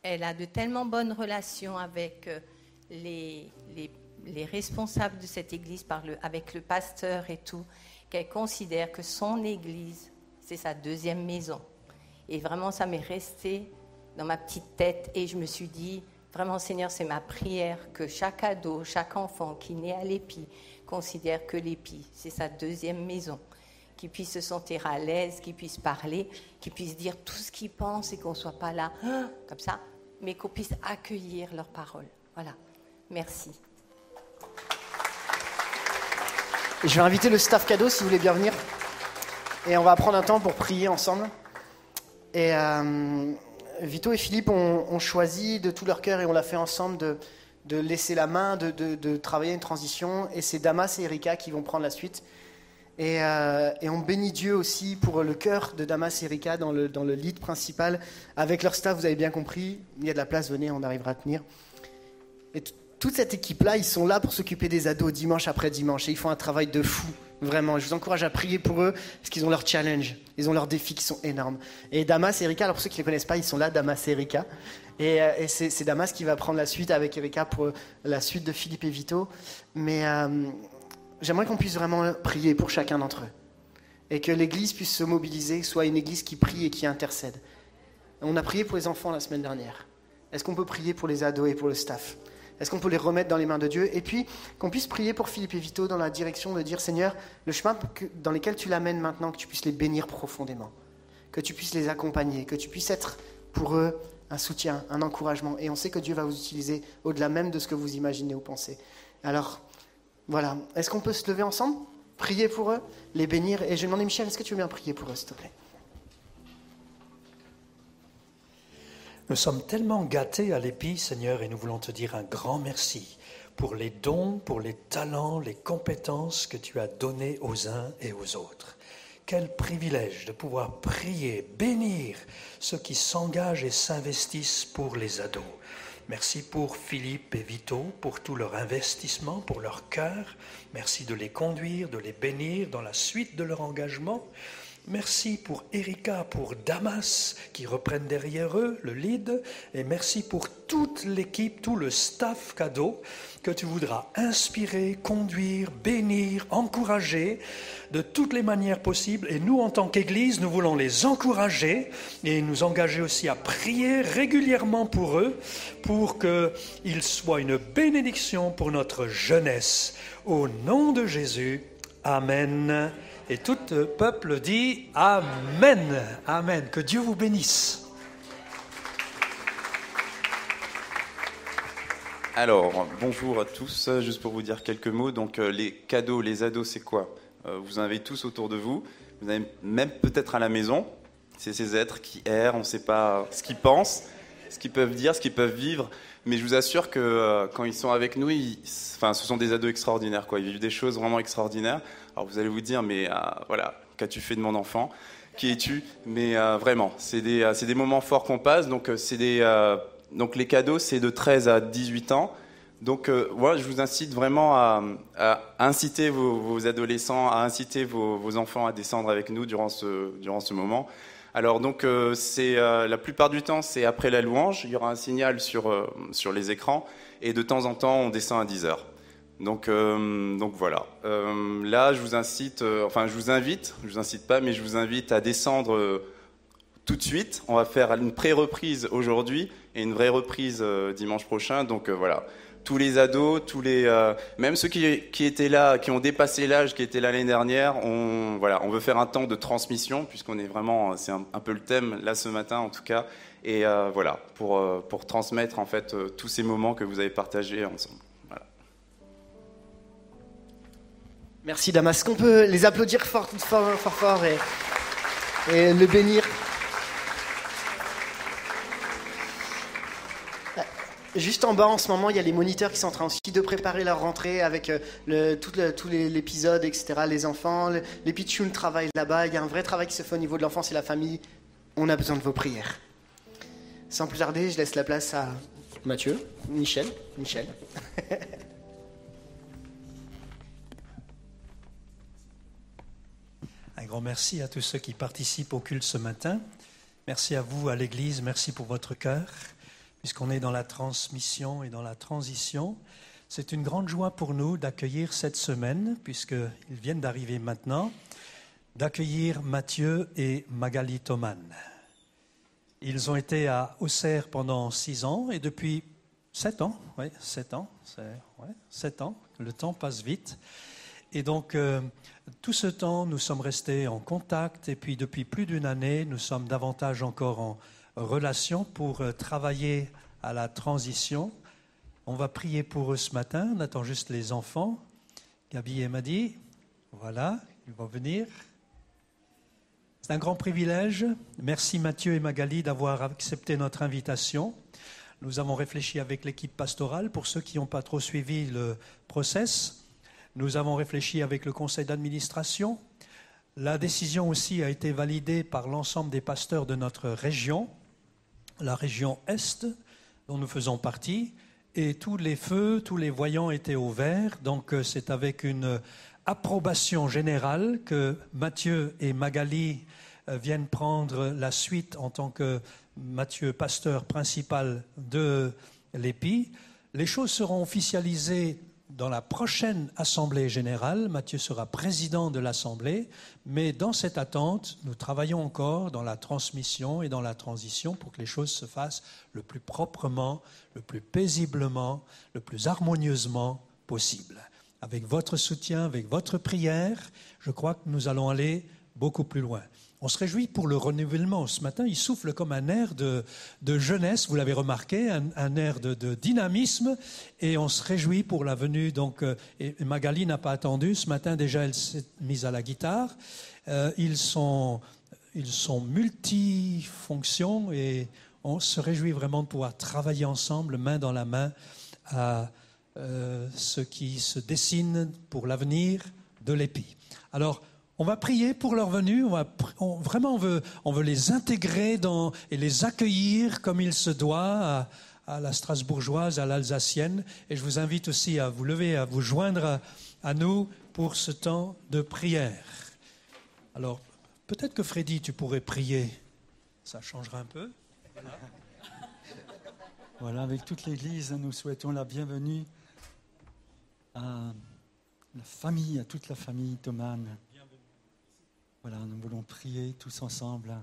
elle a de tellement bonnes relations avec euh, les, les, responsables de cette église, avec le pasteur et tout, qu'elle considère que son église, c'est sa deuxième maison. Et vraiment, ça m'est resté dans ma petite tête et je me suis dit, vraiment Seigneur, c'est ma prière que chaque ado, chaque enfant qui naît à l'EPI considère que l'EPI, c'est sa deuxième maison qu'ils puissent se sentir à l'aise, qu'ils puissent parler, qu'ils puissent dire tout ce qu'ils pensent et qu'on ne soit pas là comme ça, mais qu'on puisse accueillir leurs paroles. Voilà. Merci. Je vais inviter le staff cadeau si vous voulez bien venir. Et on va prendre un temps pour prier ensemble. Et euh, Vito et Philippe ont, choisi de tout leur cœur et on l'a fait ensemble de, laisser la main, de, travailler une transition. Et c'est Damas et Erika qui vont prendre la suite. Euh, et, on bénit Dieu aussi pour le cœur de Damas et Erika dans le, lead principal. Avec leur staff, vous avez bien compris, il y a de la place, venez, on arrivera à tenir. Toute cette équipe-là, ils sont là pour s'occuper des ados dimanche après dimanche. Et ils font un travail de fou, vraiment. Je vous encourage à prier pour eux, parce qu'ils ont leur challenge, ils ont leurs défis qui sont énormes. Et Damas et Erika, alors pour ceux qui ne les connaissent pas, ils sont là, Damas et Erika. Et, euh, c'est Damas qui va prendre la suite avec Erika pour la suite de Philippe et Vito. Mais... Euh, j'aimerais qu'on puisse vraiment prier pour chacun d'entre eux. Et que l'Église puisse se mobiliser, soit une Église qui prie et qui intercède. On a prié pour les enfants la semaine dernière. Est-ce qu'on peut prier pour les ados et pour le staff? Est-ce qu'on peut les remettre dans les mains de Dieu Et puis qu'on puisse prier pour Philippe et Vito dans la direction de dire Seigneur, le chemin dans lequel tu l'amènes maintenant, que tu puisses les bénir profondément, que tu puisses les accompagner, que tu puisses être pour eux un soutien, un encouragement. Et on sait que Dieu va vous utiliser au-delà même de ce que vous imaginez ou pensez. Alors, voilà. Est-ce qu'on peut se lever ensemble? Prier pour eux? Les bénir? Et je demandais, Michel, est-ce que tu veux bien prier pour eux, s'il te plaît? Nous sommes tellement gâtés à l'épi, Seigneur, et nous voulons te dire un grand merci pour les dons, pour les talents, les compétences que tu as donnés aux uns et aux autres. Quel privilège de pouvoir prier, bénir ceux qui s'engagent et s'investissent pour les ados. Merci pour Philippe et Vito, pour tout leur investissement, pour leur cœur. Merci de les conduire, de les bénir dans la suite de leur engagement. Merci pour Erika, pour Damas qui reprennent derrière eux le lead. Et merci pour toute l'équipe, tout le staff cadeau que tu voudras inspirer, conduire, bénir, encourager de toutes les manières possibles. Et nous, en tant qu'Église, nous voulons les encourager et nous engager aussi à prier régulièrement pour eux, pour qu'ils soient une bénédiction pour notre jeunesse. Au nom de Jésus, Amen. Et tout le peuple dit Amen. Amen. Que Dieu vous bénisse. Alors, bonjour à tous. Juste pour vous dire quelques mots. Donc, euh, les cadeaux, les ados, c'est quoi? Euh, Vous en avez tous autour de vous. Vous avez même peut-être à la maison. C'est ces êtres qui errent, on ne sait pas ce qu'ils pensent, ce qu'ils peuvent dire, ce qu'ils peuvent vivre. Mais je vous assure que euh, quand ils sont avec nous, enfin, ce sont des ados extraordinaires. Quoi. Ils vivent des choses vraiment extraordinaires. Alors vous allez vous dire, mais voilà, qu'as-tu fait de mon enfant? Qui es-tu? Mais vraiment, c'est des, des, moments forts qu'on passe. Donc, des donc les cadeaux, c'est de 13 à 18 ans. Donc euh, moi, je vous incite vraiment à, inciter vos, adolescents, à inciter vos, enfants à descendre avec nous durant ce, durant ce moment. Alors donc euh, c'est euh, la plupart du temps c'est après la louange, il y aura un signal sur, sur les écrans et de temps en temps on descend à 10 heures. Donc, donc voilà. là, je vous incite, enfin je vous invite, je vous incite pas, mais je vous invite à descendre tout de suite. On va faire une pré-reprise aujourd'hui et une vraie reprise euh, dimanche prochain. Donc euh, voilà, tous les ados, tous les, euh, même ceux qui, étaient là, qui ont dépassé l'âge, qui étaient l'année dernière, on, voilà, on veut faire un temps de transmission puisqu'on est vraiment, c'est un, peu le thème là ce matin en tout cas, et voilà pour pour transmettre en fait tous ces moments que vous avez partagés ensemble. Merci Damas. Qu'on peut les applaudir fort, fort, fort, fort et le bénir? Juste en bas, en ce moment, il y a les moniteurs qui sont en train aussi de préparer leur rentrée avec euh, le, tout, l'épisode, etc. Les enfants, les pitchouns travaillent là-bas. Il y a un vrai travail qui se fait au niveau de l'enfance et la famille. On a besoin de vos prières. Sans plus tarder, je laisse la place à Mathieu, Michel, Michel. un grand merci à tous ceux qui participent au culte ce matin. Merci à vous, à l'Église. Merci pour votre cœur. Puisqu'on est dans la transmission et dans la transition. C'est une grande joie pour nous d'accueillir cette semaine, puisqu'ils viennent d'arriver maintenant, d'accueillir Mathieu et Magali Thoman. Ils ont été à Auxerre pendant six ans et depuis sept ans, oui, sept ans, ouais, sept ans, le temps passe vite. Et donc, euh, tout ce temps, nous sommes restés en contact et puis depuis plus d'une année, nous sommes davantage encore en relation pour euh, travailler à la transition on va prier pour eux ce matin. On attend juste les enfants. Gabi et Madi, voilà, ils vont venir. C'est un grand privilège. Merci Mathieu et Magali d'avoir accepté notre invitation. Nous avons réfléchi avec l'équipe pastorale pour ceux qui n'ont pas trop suivi le process. Nous avons réfléchi avec le conseil d'administration. La décision aussi a été validée par l'ensemble des pasteurs de notre région, la région Est, dont nous faisons partie et tous les feux, tous les voyants étaient au vert. Donc euh, c'est avec une approbation générale que Mathieu et Magali euh, viennent prendre la suite en tant que Mathieu, pasteur principal de l'EPI. Les choses seront officialisées dans la prochaine Assemblée générale, Mathieu sera président de l'Assemblée, mais dans cette attente, nous travaillons encore dans la transmission et dans la transition pour que les choses se fassent le plus proprement, le plus paisiblement, le plus harmonieusement possible. Avec votre soutien, avec votre prière, je crois que nous allons aller beaucoup plus loin. On se réjouit pour le renouvellement. Ce matin, il souffle comme un air de, jeunesse, vous l'avez remarqué, un, air de, dynamisme, et on se réjouit pour la venue. Donc, euh, Magali n'a pas attendu. Ce matin, déjà, elle s'est mise à la guitare. Euh, ils sont, ils sont multifonctions et on se réjouit vraiment de pouvoir travailler ensemble, main dans la main, à euh, ce qui se dessine pour l'avenir de l'EPI. Alors, on va prier pour leur venue. On vraiment, on veut, les intégrer et les accueillir comme il se doit à, la strasbourgeoise, à l'alsacienne. Et je vous invite aussi à vous lever, à vous joindre à, nous pour ce temps de prière. Alors, peut-être que Freddy, tu pourrais prier. Ça changera un peu. Voilà, avec toute l'Église, nous souhaitons la bienvenue à la famille, à toute la famille Thomas. Voilà, nous voulons prier tous ensemble.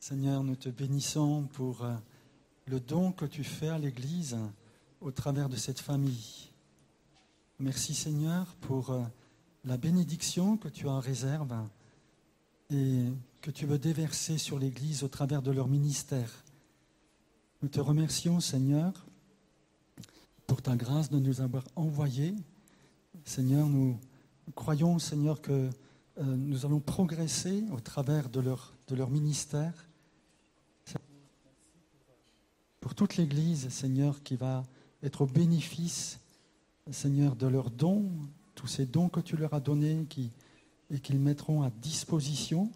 Seigneur, nous te bénissons pour euh, le don que tu fais à l'Église au travers de cette famille. Merci Seigneur pour euh, la bénédiction que tu as en réserve et que tu veux déverser sur l'Église au travers de leur ministère. Nous te remercions Seigneur pour ta grâce de nous avoir envoyés. Seigneur, nous croyons Seigneur que euh, nous allons progresser au travers de leur, de leur ministère. Pour toute l'Église, Seigneur, qui va être au bénéfice, Seigneur, de leurs dons, tous ces dons que tu leur as donnés et qu'ils mettront à disposition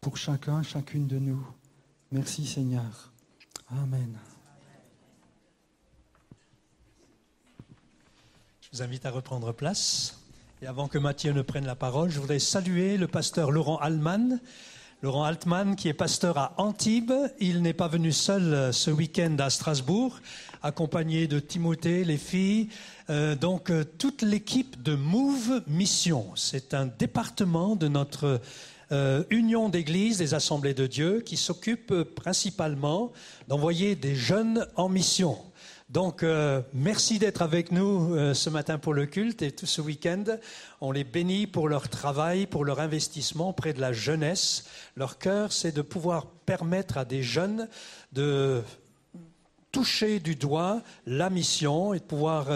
pour chacun, chacune de nous. Merci Seigneur. Amen. Je vous invite à reprendre place. Et avant que Mathieu ne prenne la parole, je voudrais saluer le pasteur Laurent Altman. Laurent Altman, qui est pasteur à Antibes. Il n'est pas venu seul euh, ce week-end à Strasbourg, accompagné de Timothée, les filles, euh, donc euh, toute l'équipe de Move Mission. C'est un département de notre union d'églises des assemblées de Dieu qui s'occupe principalement d'envoyer des jeunes en mission. Donc, euh, merci d'être avec nous euh, ce matin pour le culte et tout ce week-end. On les bénit pour leur travail, pour leur investissement auprès de la jeunesse. Leur cœur, c'est de pouvoir permettre à des jeunes de toucher du doigt la mission et de pouvoir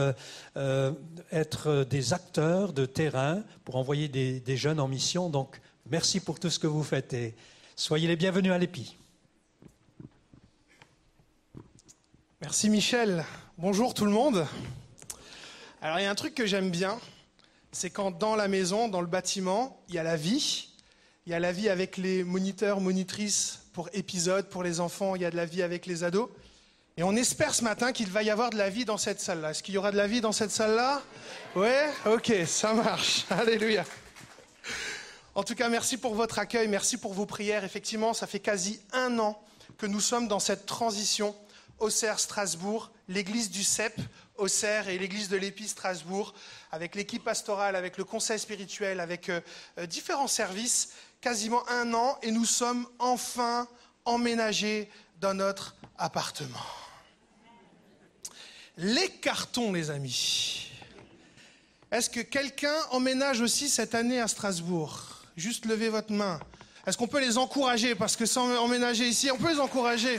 euh, être des acteurs de terrain pour envoyer des, des jeunes en mission. Donc, merci pour tout ce que vous faites et soyez les bienvenus à l'EPI. Merci Michel. Bonjour tout le monde. Alors il y a un truc que j'aime bien, c'est quand dans la maison, dans le bâtiment, il y a la vie. Il y a la vie avec les moniteurs, monitrices pour épisodes, pour les enfants, il y a de la vie avec les ados. Et on espère ce matin qu'il va y avoir de la vie dans cette salle-là. Est-ce qu'il y aura de la vie dans cette salle-là? Ouais? Ok, ça marche. Alléluia. En tout cas, merci pour votre accueil, merci pour vos prières. Effectivement, ça fait quasi un an que nous sommes dans cette transition Auxerre Strasbourg, l'église du CEP Auxerre et l'église de l'Épi Strasbourg, avec l'équipe pastorale, avec le conseil spirituel, avec euh, euh, différents services, quasiment un an, et nous sommes enfin emménagés dans notre appartement. Les cartons, les amis. Est-ce que quelqu'un emménage aussi cette année à Strasbourg? Juste levez votre main. Est-ce qu'on peut les encourager? Parce que sans emménager ici, on peut les encourager.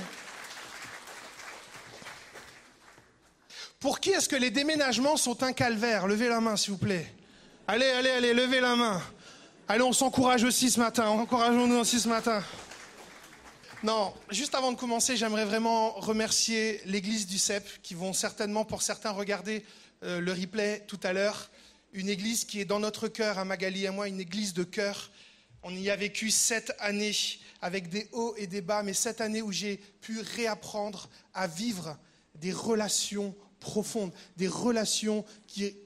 Pour qui est-ce que les déménagements sont un calvaire? Levez la main, s'il vous plaît. Allez, allez, allez, levez la main. Allez, on s'encourage aussi ce matin. Encourageons-nous aussi ce matin. Non, juste avant de commencer, j'aimerais vraiment remercier l'église du CEP qui vont certainement, pour certains, regarder euh, le replay tout à l'heure. Une église qui est dans notre cœur, à Magali et moi, une église de cœur. On y a vécu sept années avec des hauts et des bas, mais sept années où j'ai pu réapprendre à vivre des relations profondes, des relations qui,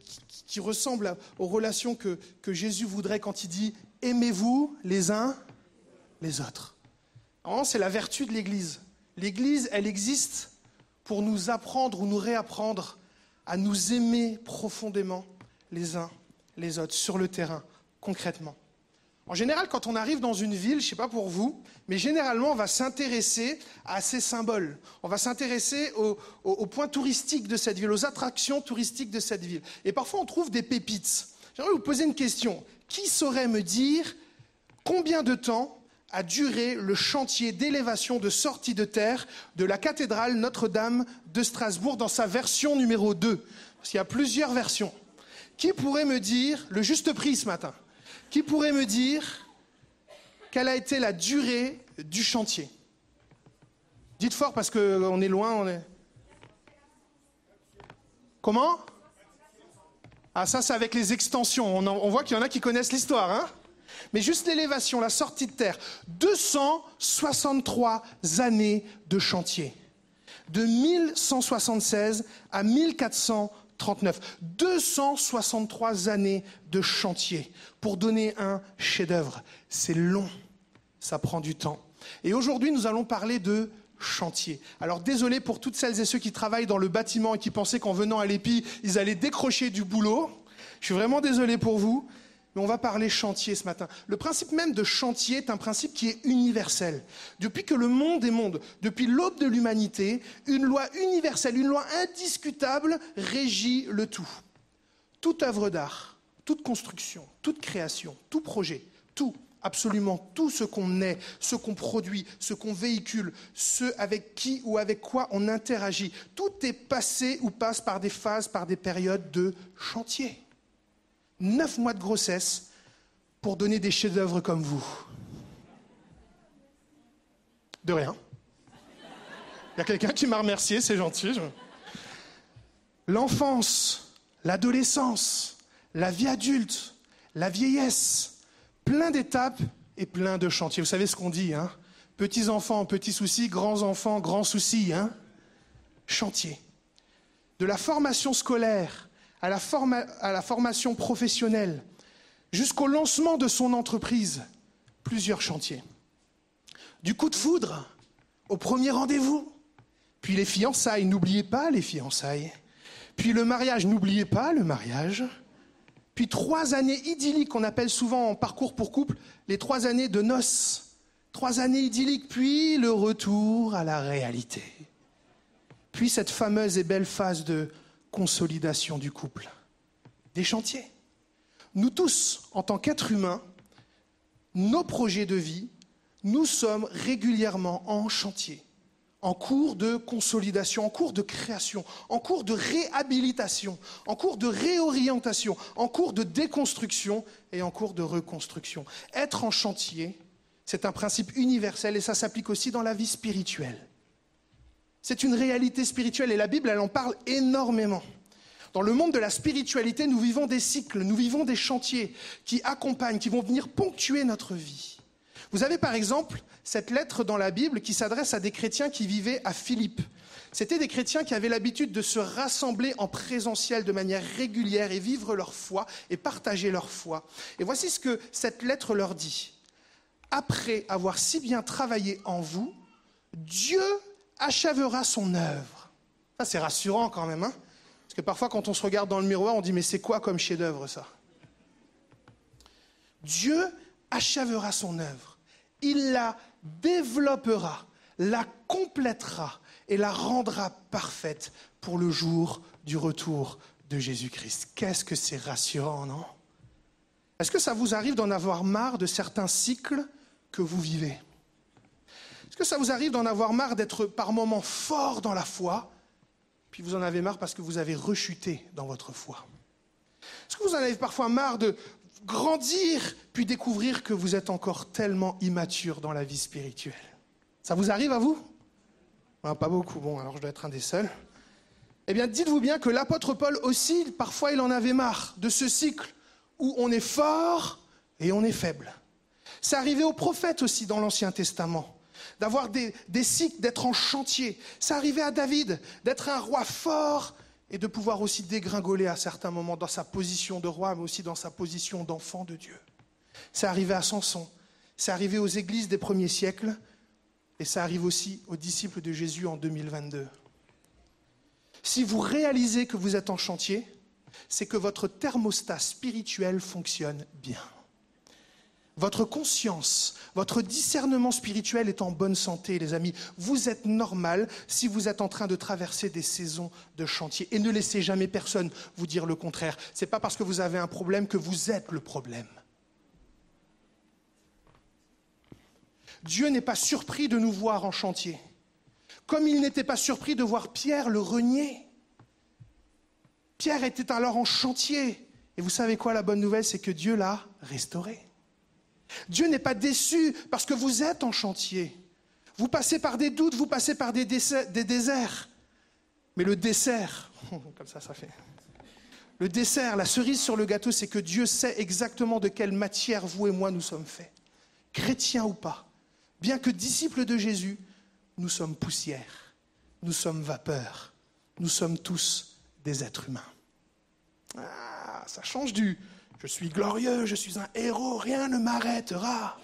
ressemblent aux relations que, que Jésus voudrait quand il dit Aimez-vous les uns les autres. C'est la vertu de l'Église. L'Église, elle existe pour nous apprendre ou nous réapprendre à nous aimer profondément les uns les autres, sur le terrain, concrètement. En général, quand on arrive dans une ville, je ne sais pas pour vous, mais généralement, on va s'intéresser à ces symboles. On va s'intéresser aux, points touristiques de cette ville, aux attractions touristiques de cette ville. Et parfois, on trouve des pépites. J'aimerais vous poser une question. Qui saurait me dire combien de temps a duré le chantier d'élévation de sortie de terre de la cathédrale Notre-Dame de Strasbourg dans sa version numéro 2 Parce qu'il y a plusieurs versions. Qui pourrait me dire le juste prix ce matin? Qui pourrait me dire quelle a été la durée du chantier Dites fort parce qu'on est loin. Comment? Ah, ça, c'est avec les extensions. On, voit qu'il y en a qui connaissent l'histoire, hein Mais juste l'élévation, la sortie de terre. 263 années de chantier. De 1176 à 1400 39. 263 années de chantier pour donner un chef-d'œuvre. C'est long, ça prend du temps. Et aujourd'hui, nous allons parler de chantier. Alors désolé pour toutes celles et ceux qui travaillent dans le bâtiment et qui pensaient qu'en venant à l'EPI, ils allaient décrocher du boulot. Je suis vraiment désolé pour vous mais on va parler chantier ce matin. Le principe même de chantier est un principe qui est universel. Depuis que le monde est monde, depuis l'aube de l'humanité, une loi universelle, une loi indiscutable régit le tout. Toute œuvre d'art, toute construction, toute création, tout projet, tout, absolument tout ce qu'on est, ce qu'on produit, ce qu'on véhicule, ce avec qui ou avec quoi on interagit, tout est passé ou passe par des phases, par des périodes de chantier neuf mois de grossesse pour donner des chefs-d'œuvre comme vous. De rien. Il y a quelqu'un qui m'a remercié, c'est gentil. L'enfance, l'adolescence, la vie adulte, la vieillesse, plein d'étapes et plein de chantiers. Vous savez ce qu'on dit, hein? Petits enfants, petits soucis, grands enfants, grands soucis, hein? Chantier. De la formation scolaire à la, formation professionnelle, jusqu'au lancement de son entreprise, plusieurs chantiers. Du coup de foudre au premier rendez-vous, puis les fiançailles, n'oubliez pas les fiançailles, puis le mariage, n'oubliez pas le mariage, puis trois années idylliques qu'on appelle souvent en parcours pour couple les trois années de noces, trois années idylliques, puis le retour à la réalité, puis cette fameuse et belle phase de consolidation du couple. Des chantiers. Nous tous, en tant qu'êtres humains, nos projets de vie, nous sommes régulièrement en chantier, en cours de consolidation, en cours de création, en cours de réhabilitation, en cours de réorientation, en cours de déconstruction et en cours de reconstruction. Être en chantier, c'est un principe universel et ça s'applique aussi dans la vie spirituelle. C'est une réalité spirituelle et la Bible, elle en parle énormément. Dans le monde de la spiritualité, nous vivons des cycles, nous vivons des chantiers qui accompagnent, qui vont venir ponctuer notre vie. Vous avez par exemple cette lettre dans la Bible qui s'adresse à des chrétiens qui vivaient à Philippe. C'était des chrétiens qui avaient l'habitude de se rassembler en présentiel de manière régulière et vivre leur foi et partager leur foi. Et voici ce que cette lettre leur dit. Après avoir si bien travaillé en vous, Dieu achèvera son œuvre. Ça, c'est rassurant quand même. Hein Parce que parfois, quand on se regarde dans le miroir, on dit, mais c'est quoi comme chef-d'œuvre ça? Dieu achèvera son œuvre. Il la développera, la complétera et la rendra parfaite pour le jour du retour de Jésus-Christ. Qu'est-ce que c'est rassurant, non? Est-ce que ça vous arrive d'en avoir marre de certains cycles que vous vivez? Est-ce que ça vous arrive d'en avoir marre d'être par moments fort dans la foi, puis vous en avez marre parce que vous avez rechuté dans votre foi? Est-ce que vous en avez parfois marre de grandir, puis découvrir que vous êtes encore tellement immature dans la vie spirituelle? Ça vous arrive à vous? Pas beaucoup, bon, alors je dois être un des seuls. Eh bien, dites-vous bien que l'apôtre Paul aussi, parfois, il en avait marre de ce cycle où on est fort et on est faible. C'est arrivé aux prophètes aussi dans l'Ancien Testament, d'avoir des, cycles, d'être en chantier. C'est arrivé à David, d'être un roi fort et de pouvoir aussi dégringoler à certains moments dans sa position de roi, mais aussi dans sa position d'enfant de Dieu. C'est arrivé à Samson, c'est arrivé aux églises des premiers siècles, et ça arrive aussi aux disciples de Jésus en 2022. Si vous réalisez que vous êtes en chantier, c'est que votre thermostat spirituel fonctionne bien. Votre conscience, votre discernement spirituel est en bonne santé, les amis. Vous êtes normal si vous êtes en train de traverser des saisons de chantier. Et ne laissez jamais personne vous dire le contraire. Ce n'est pas parce que vous avez un problème que vous êtes le problème. Dieu n'est pas surpris de nous voir en chantier comme il n'était pas surpris de voir Pierre le renier. Pierre était alors en chantier. Et vous savez quoi, la bonne nouvelle, c'est que Dieu l'a restauré. Dieu n'est pas déçu parce que vous êtes en chantier. Vous passez par des doutes, vous passez par des, déserts. Mais le dessert, comme ça, ça fait. Le dessert, la cerise sur le gâteau, c'est que Dieu sait exactement de quelle matière vous et moi nous sommes faits. Chrétiens ou pas. Bien que disciples de Jésus, nous sommes poussière, nous sommes vapeur, nous sommes tous des êtres humains. Ah, ça change du je suis glorieux, je suis un héros, rien ne m'arrêtera.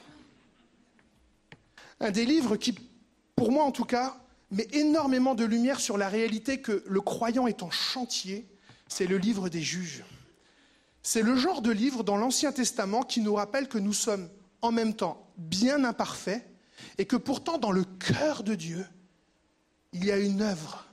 Un des livres qui, pour moi en tout cas, met énormément de lumière sur la réalité que le croyant est en chantier, c'est le livre des juges. C'est le genre de livre dans l'Ancien Testament qui nous rappelle que nous sommes en même temps bien imparfaits et que pourtant dans le cœur de Dieu, il y a une œuvre.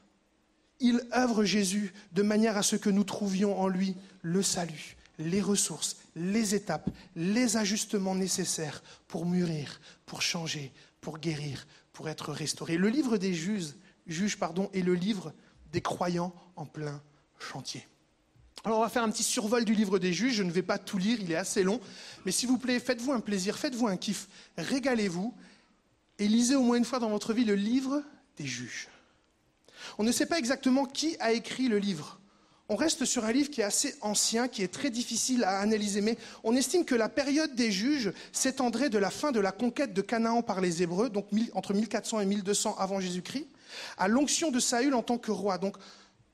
Il œuvre Jésus de manière à ce que nous trouvions en lui le salut, les ressources, les étapes, les ajustements nécessaires pour mûrir, pour changer, pour guérir, pour être restauré. Le livre des juges, juges pardon, est le livre des croyants en plein chantier. Alors on va faire un petit survol du livre des juges, je ne vais pas tout lire, il est assez long, mais s'il vous plaît, faites-vous un plaisir, faites-vous un kiff, régalez-vous, et lisez au moins une fois dans votre vie le livre des juges. On ne sait pas exactement qui a écrit le livre. On reste sur un livre qui est assez ancien, qui est très difficile à analyser, mais on estime que la période des juges s'étendrait de la fin de la conquête de Canaan par les Hébreux, donc entre 1400 et 1200 avant Jésus-Christ, à l'onction de Saül en tant que roi, donc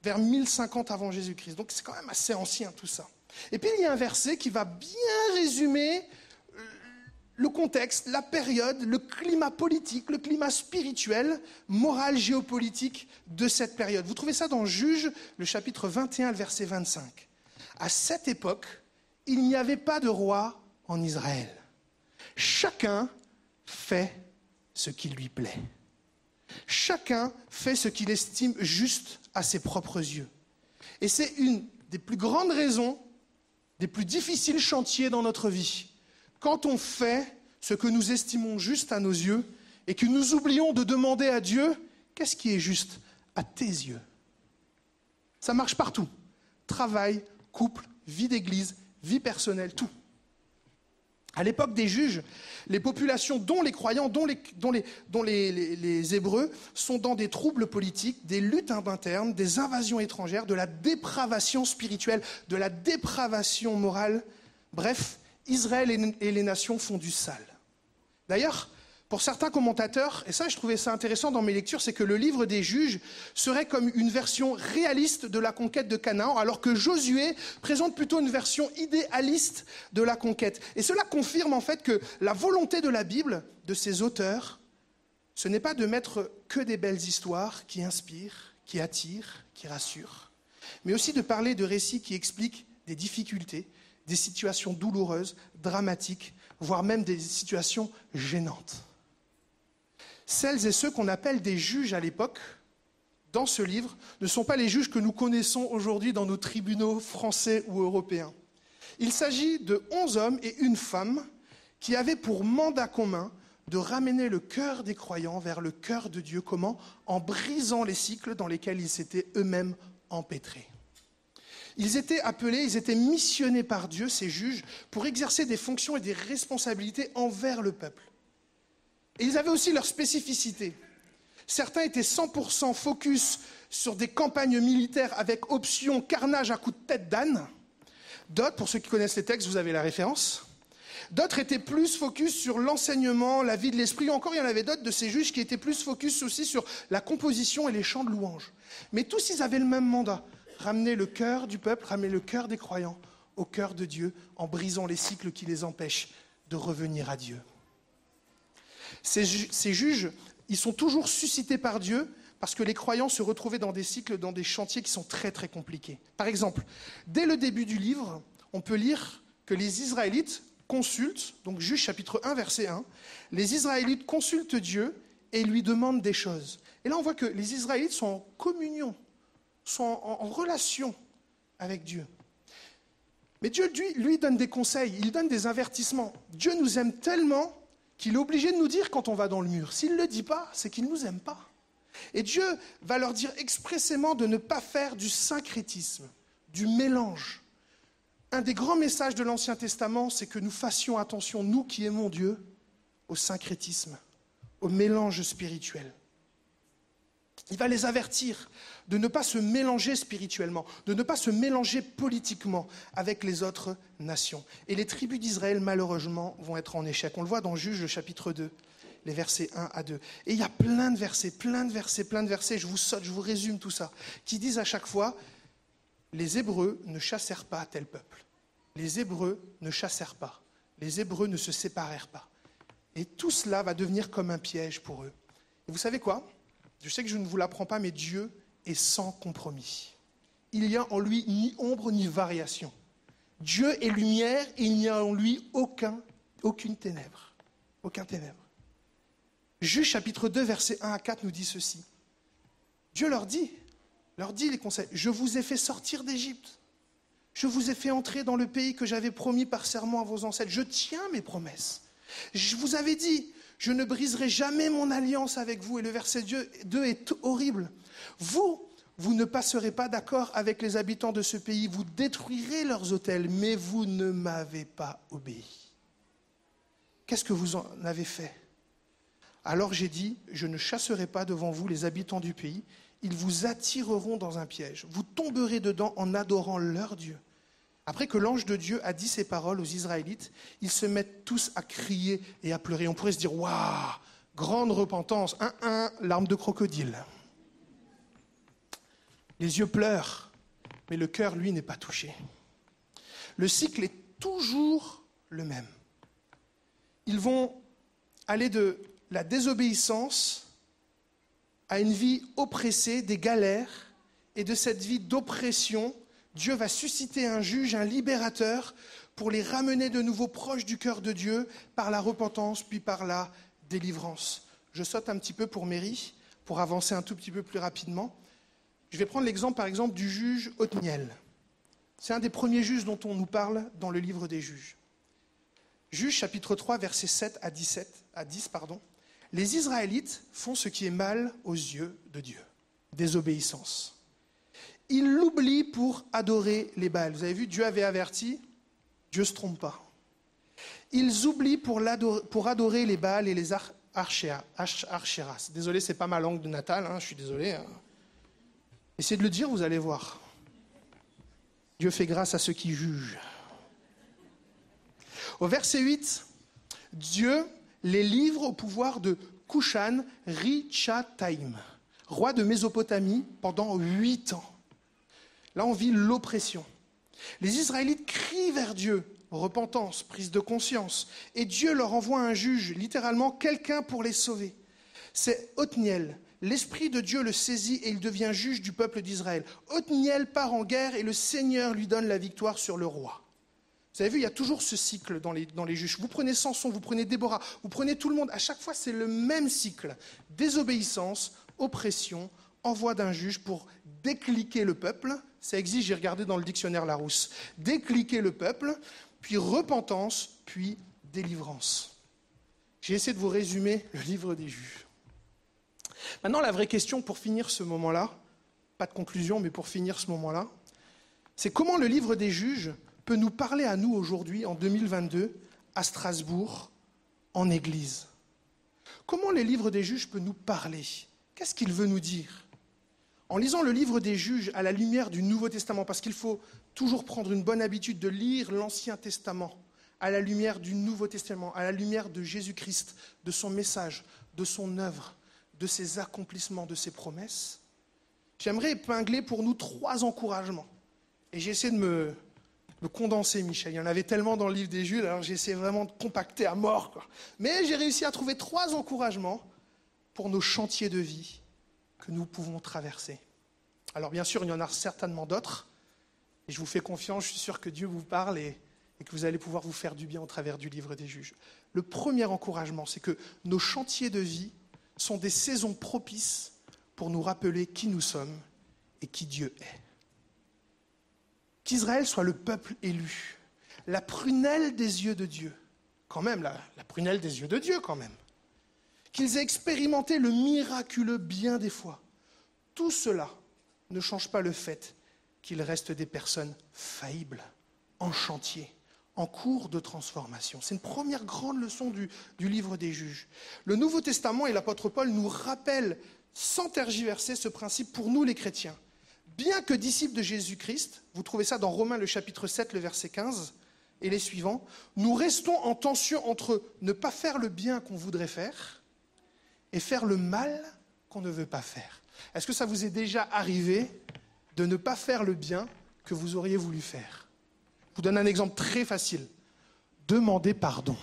vers 1050 avant Jésus-Christ. Donc c'est quand même assez ancien tout ça. Et puis il y a un verset qui va bien résumer le contexte, la période, le climat politique, le climat spirituel, moral, géopolitique de cette période. Vous trouvez ça dans Juge, le chapitre 21, le verset 25. À cette époque, il n'y avait pas de roi en Israël. Chacun fait ce qui lui plaît. Chacun fait ce qu'il estime juste à ses propres yeux. Et c'est une des plus grandes raisons, des plus difficiles chantiers dans notre vie quand on fait ce que nous estimons juste à nos yeux et que nous oublions de demander à Dieu, qu'est-ce qui est juste à tes yeux? Ça marche partout. Travail, couple, vie d'église, vie personnelle, tout. À l'époque des juges, les populations, dont les croyants, dont, les, Hébreux, sont dans des troubles politiques, des luttes internes, des invasions étrangères, de la dépravation spirituelle, de la dépravation morale. Bref, Israël et les nations font du sale. D'ailleurs, pour certains commentateurs, et ça je trouvais ça intéressant dans mes lectures, c'est que le livre des juges serait comme une version réaliste de la conquête de Canaan, alors que Josué présente plutôt une version idéaliste de la conquête. Et cela confirme en fait que la volonté de la Bible, de ses auteurs, ce n'est pas de mettre que des belles histoires qui inspirent, qui attirent, qui rassurent, mais aussi de parler de récits qui expliquent des difficultés, des situations douloureuses, dramatiques, voire même des situations gênantes. Celles et ceux qu'on appelle des juges à l'époque, dans ce livre, ne sont pas les juges que nous connaissons aujourd'hui dans nos tribunaux français ou européens. Il s'agit de onze hommes et une femme qui avaient pour mandat commun de ramener le cœur des croyants vers le cœur de Dieu. Comment? En brisant les cycles dans lesquels ils s'étaient eux-mêmes empêtrés. Ils étaient appelés, ils étaient missionnés par Dieu, ces juges, pour exercer des fonctions et des responsabilités envers le peuple. Et ils avaient aussi leur spécificité. Certains étaient 100% focus sur des campagnes militaires avec option carnage à coups de tête d'âne. D'autres, pour ceux qui connaissent les textes, vous avez la référence. D'autres étaient plus focus sur l'enseignement, la vie de l'esprit. Encore, il y en avait d'autres de ces juges qui étaient plus focus aussi sur la composition et les chants de louange. Mais tous, ils avaient le même mandat ramener le cœur du peuple, ramener le cœur des croyants au cœur de Dieu en brisant les cycles qui les empêchent de revenir à Dieu. Ces, juges, ils sont toujours suscités par Dieu parce que les croyants se retrouvaient dans des cycles, dans des chantiers qui sont très très compliqués. Par exemple, dès le début du livre, on peut lire que les Israélites consultent, donc Juge chapitre 1 verset 1, les Israélites consultent Dieu et lui demandent des choses. Et là on voit que les Israélites sont en communion sont en, relation avec Dieu. Mais Dieu, lui, lui, donne des conseils, il donne des avertissements. Dieu nous aime tellement qu'il est obligé de nous dire quand on va dans le mur. S'il ne le dit pas, c'est qu'il ne nous aime pas. Et Dieu va leur dire expressément de ne pas faire du syncrétisme, du mélange. Un des grands messages de l'Ancien Testament, c'est que nous fassions attention, nous qui aimons Dieu, au syncrétisme, au mélange spirituel. Il va les avertir de ne pas se mélanger spirituellement, de ne pas se mélanger politiquement avec les autres nations. Et les tribus d'Israël, malheureusement, vont être en échec. On le voit dans Juge chapitre 2, les versets 1 à 2. Et il y a plein de versets, plein de versets, plein de versets, je vous saute, je vous résume tout ça, qui disent à chaque fois, les Hébreux ne chassèrent pas tel peuple. Les Hébreux ne chassèrent pas. Les Hébreux ne se séparèrent pas. Et tout cela va devenir comme un piège pour eux. Et vous savez quoi? Je sais que je ne vous l'apprends pas, mais Dieu et sans compromis. Il n'y a en lui ni ombre ni variation. Dieu est lumière et il n'y a en lui aucun, aucune ténèbre. Aucun ténèbre. Chapitre 2, versets 1 à 4 nous dit ceci. Dieu leur dit, leur dit les conseils, je vous ai fait sortir d'Égypte. Je vous ai fait entrer dans le pays que j'avais promis par serment à vos ancêtres. Je tiens mes promesses. Je vous avais dit, je ne briserai jamais mon alliance avec vous. Et le verset 2 est horrible. Vous, vous ne passerez pas d'accord avec les habitants de ce pays, vous détruirez leurs hôtels, mais vous ne m'avez pas obéi. Qu'est-ce que vous en avez fait? Alors j'ai dit, je ne chasserai pas devant vous les habitants du pays, ils vous attireront dans un piège, vous tomberez dedans en adorant leur Dieu. Après que l'ange de Dieu a dit ces paroles aux Israélites, ils se mettent tous à crier et à pleurer. On pourrait se dire, waouh, grande repentance, un, un, larme de crocodile. Les yeux pleurent, mais le cœur, lui, n'est pas touché. Le cycle est toujours le même. Ils vont aller de la désobéissance à une vie oppressée, des galères, et de cette vie d'oppression, Dieu va susciter un juge, un libérateur, pour les ramener de nouveau proches du cœur de Dieu par la repentance, puis par la délivrance. Je saute un petit peu pour Mary, pour avancer un tout petit peu plus rapidement. Je vais prendre l'exemple, par exemple, du juge Othniel. C'est un des premiers juges dont on nous parle dans le livre des juges. Juge chapitre 3, versets 7 à 17, à 10, pardon. Les Israélites font ce qui est mal aux yeux de Dieu. Désobéissance. Ils l'oublient pour adorer les Baals. Vous avez vu, Dieu avait averti, Dieu ne se trompe pas. Ils oublient pour, adorer les Baals et les Archéras. Désolé, c'est pas ma langue de natale, hein, je suis désolé. Hein. Essayez de le dire, vous allez voir. Dieu fait grâce à ceux qui jugent. Au verset 8, Dieu les livre au pouvoir de Kushan Richataim, roi de Mésopotamie, pendant huit ans. Là, on vit l'oppression. Les Israélites crient vers Dieu, repentance, prise de conscience, et Dieu leur envoie un juge, littéralement quelqu'un pour les sauver. C'est Othniel. L'Esprit de Dieu le saisit et il devient juge du peuple d'Israël. Othniel part en guerre et le Seigneur lui donne la victoire sur le roi. Vous avez vu, il y a toujours ce cycle dans les, dans les juges. Vous prenez Samson, vous prenez Déborah, vous prenez tout le monde. À chaque fois, c'est le même cycle. Désobéissance, oppression, envoi d'un juge pour décliquer le peuple. Ça existe, j'ai regardé dans le dictionnaire Larousse. Décliquer le peuple, puis repentance, puis délivrance. J'ai essayé de vous résumer le livre des juges. Maintenant, la vraie question pour finir ce moment-là, pas de conclusion, mais pour finir ce moment-là, c'est comment le livre des juges peut nous parler à nous aujourd'hui, en 2022, à Strasbourg, en Église? Comment le livre des juges peut nous parler? Qu'est-ce qu'il veut nous dire? En lisant le livre des juges à la lumière du Nouveau Testament, parce qu'il faut toujours prendre une bonne habitude de lire l'Ancien Testament à la lumière du Nouveau Testament, à la lumière de Jésus-Christ, de son message, de son œuvre, de ses accomplissements, de ses promesses, j'aimerais épingler pour nous trois encouragements. Et j'ai essayé de me, condenser, Michel. Il y en avait tellement dans le livre des Jules, alors j'ai essayé vraiment de compacter à mort. Mais j'ai réussi à trouver trois encouragements pour nos chantiers de vie que nous pouvons traverser. Alors bien sûr, il y en a certainement d'autres. Et je vous fais confiance, je suis sûr que Dieu vous parle et, que vous allez pouvoir vous faire du bien au travers du livre des juges. Le premier encouragement, c'est que nos chantiers de vie sont des saisons propices pour nous rappeler qui nous sommes et qui Dieu est. Qu'Israël soit le peuple élu, la prunelle des yeux de Dieu, quand même, la prunelle des yeux de Dieu quand même. Qu'ils aient expérimenté le miraculeux bien des fois. Tout cela ne change pas le fait qu'ils restent des personnes faillibles, en chantier, en cours de transformation. C'est une première grande leçon du, du, livre des juges. Le Nouveau Testament et l'apôtre Paul nous rappellent sans tergiverser ce principe pour nous les chrétiens. Bien que disciples de Jésus-Christ, vous trouvez ça dans Romains le chapitre 7, le verset 15 et les suivants, nous restons en tension entre ne pas faire le bien qu'on voudrait faire et faire le mal qu'on ne veut pas faire. Est-ce que ça vous est déjà arrivé de ne pas faire le bien que vous auriez voulu faire? Je vous donne un exemple très facile. Demander pardon.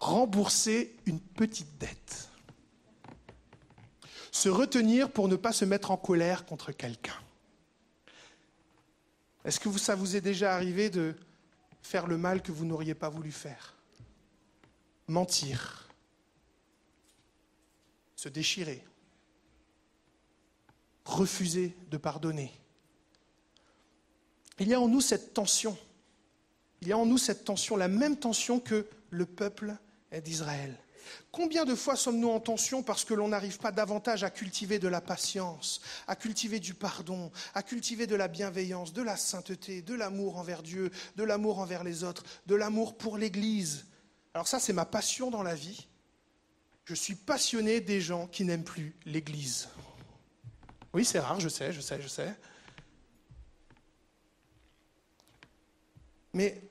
Rembourser une petite dette se retenir pour ne pas se mettre en colère contre quelqu'un. Est-ce que ça vous est déjà arrivé de faire le mal que vous n'auriez pas voulu faire? Mentir, se déchirer, refuser de pardonner. Il y a en nous cette tension. Il y a en nous cette tension, la même tension que le peuple d'Israël. Combien de fois sommes-nous en tension parce que l'on n'arrive pas davantage à cultiver de la patience, à cultiver du pardon, à cultiver de la bienveillance, de la sainteté, de l'amour envers Dieu, de l'amour envers les autres, de l'amour pour l'Église? Alors ça, c'est ma passion dans la vie. Je suis passionné des gens qui n'aiment plus l'Église. Oui, c'est rare, je sais, je sais, je sais. Mais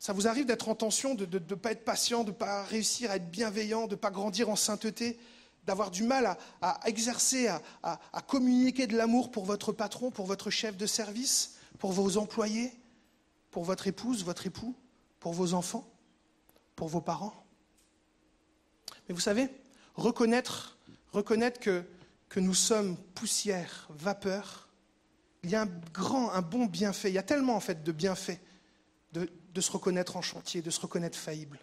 ça vous arrive d'être en tension, de ne pas être patient, de ne pas réussir à être bienveillant, de ne pas grandir en sainteté, d'avoir du mal à, exercer, à, communiquer de l'amour pour votre patron, pour votre chef de service, pour vos employés, pour votre épouse, votre époux, pour vos enfants, pour vos parents? Mais vous savez, reconnaître, que, nous sommes poussière, vapeur, il y a un grand, un bon bienfait. Il y a tellement en fait de bienfaits de, de se reconnaître en chantier, de se reconnaître faillible.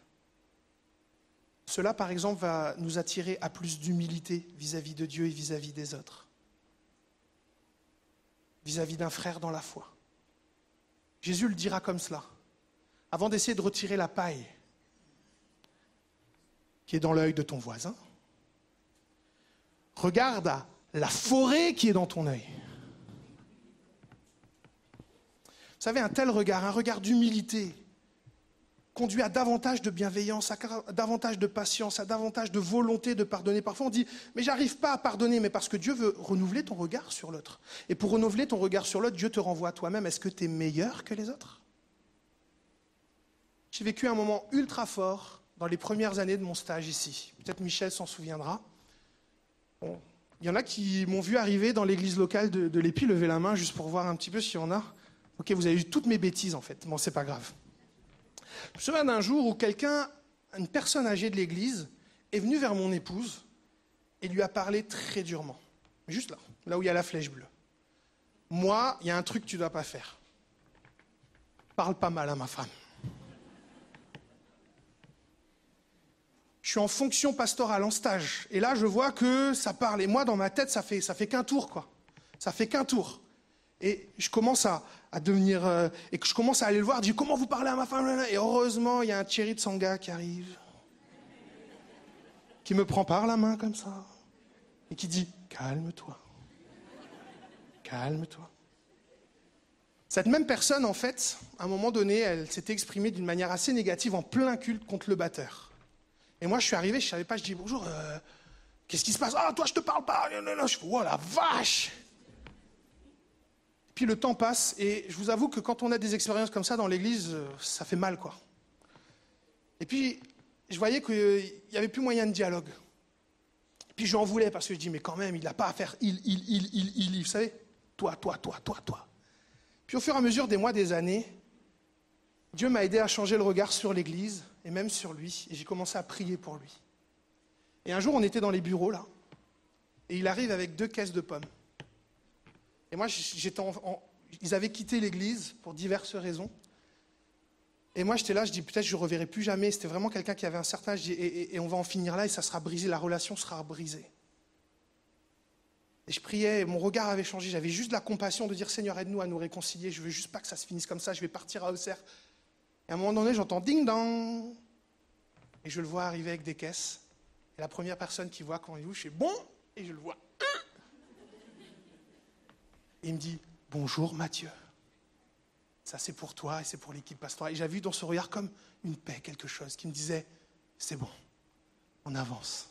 Cela, par exemple, va nous attirer à plus d'humilité vis-à-vis de Dieu et vis-à-vis des autres, vis-à-vis d'un frère dans la foi. Jésus le dira comme cela, avant d'essayer de retirer la paille qui est dans l'œil de ton voisin. Regarde la forêt qui est dans ton œil. Vous savez, un tel regard, un regard d'humilité, conduit à davantage de bienveillance, à davantage de patience, à davantage de volonté de pardonner. Parfois on dit, mais j'arrive pas à pardonner, mais parce que Dieu veut renouveler ton regard sur l'autre. Et pour renouveler ton regard sur l'autre, Dieu te renvoie à toi-même. Est-ce que tu es meilleur que les autres? J'ai vécu un moment ultra fort dans les premières années de mon stage ici. Peut-être Michel s'en souviendra. Il y en a qui m'ont vu arriver dans l'église locale de, de l'Épi, lever la main juste pour voir un petit peu s'il y en a. Ok, vous avez eu toutes mes bêtises en fait. Bon, c'est pas grave. Je me souviens d'un jour où quelqu'un, une personne âgée de l'église, est venu vers mon épouse et lui a parlé très durement. Juste là, là où il y a la flèche bleue. Moi, il y a un truc que tu ne dois pas faire. Parle pas mal à ma femme. Je suis en fonction pastorale, en stage. Et là, je vois que ça parle. Et moi, dans ma tête, ça fait, ça fait qu'un tour, quoi. Ça fait qu'un tour. Et je commence à, devenir. Euh, et que je commence à aller le voir, je dis Comment vous parlez à ma femme? Et heureusement, il y a un Thierry de Sanga qui arrive, qui me prend par la main comme ça, et qui dit Calme-toi. Calme-toi. Cette même personne, en fait, à un moment donné, elle s'était exprimée d'une manière assez négative en plein culte contre le batteur. Et moi, je suis arrivé, je ne savais pas, je dis bonjour, euh, qu'est-ce qui se passe? Ah, toi, je te parle pas. Je fais, oh la vache Puis le temps passe, et je vous avoue que quand on a des expériences comme ça dans l'église, euh, ça fait mal, quoi. Et puis, je voyais qu'il n'y avait plus moyen de dialogue. Puis j'en voulais parce que je dis, mais quand même, il n'a pas à faire il, il, il, il, il, vous savez? Toi, toi, toi, toi, toi. Puis au fur et à mesure des mois, des années, Dieu m'a aidé à changer le regard sur l'Église et même sur lui, et j'ai commencé à prier pour lui. Et un jour, on était dans les bureaux, là, et il arrive avec deux caisses de pommes. Et moi, j'étais ils avaient quitté l'Église pour diverses raisons. Et moi, j'étais là, je dis peut-être je ne reverrai plus jamais. C'était vraiment quelqu'un qui avait un certain âge, et, et, on va en finir là, et ça sera brisé, la relation sera brisée. Et je priais, et mon regard avait changé. J'avais juste la compassion de dire Seigneur, aide-nous à nous réconcilier. Je veux juste pas que ça se finisse comme ça. Je vais partir à Auxerre et à un moment donné, j'entends ding dong. Et je le vois arriver avec des caisses. Et la première personne qui voit quand il ouvre, je bon. Et je le vois. Et il me dit Bonjour Mathieu. Ça c'est pour toi et c'est pour l'équipe pastorale. Et j'avais vu dans ce regard comme une paix, quelque chose qui me disait C'est bon, on avance.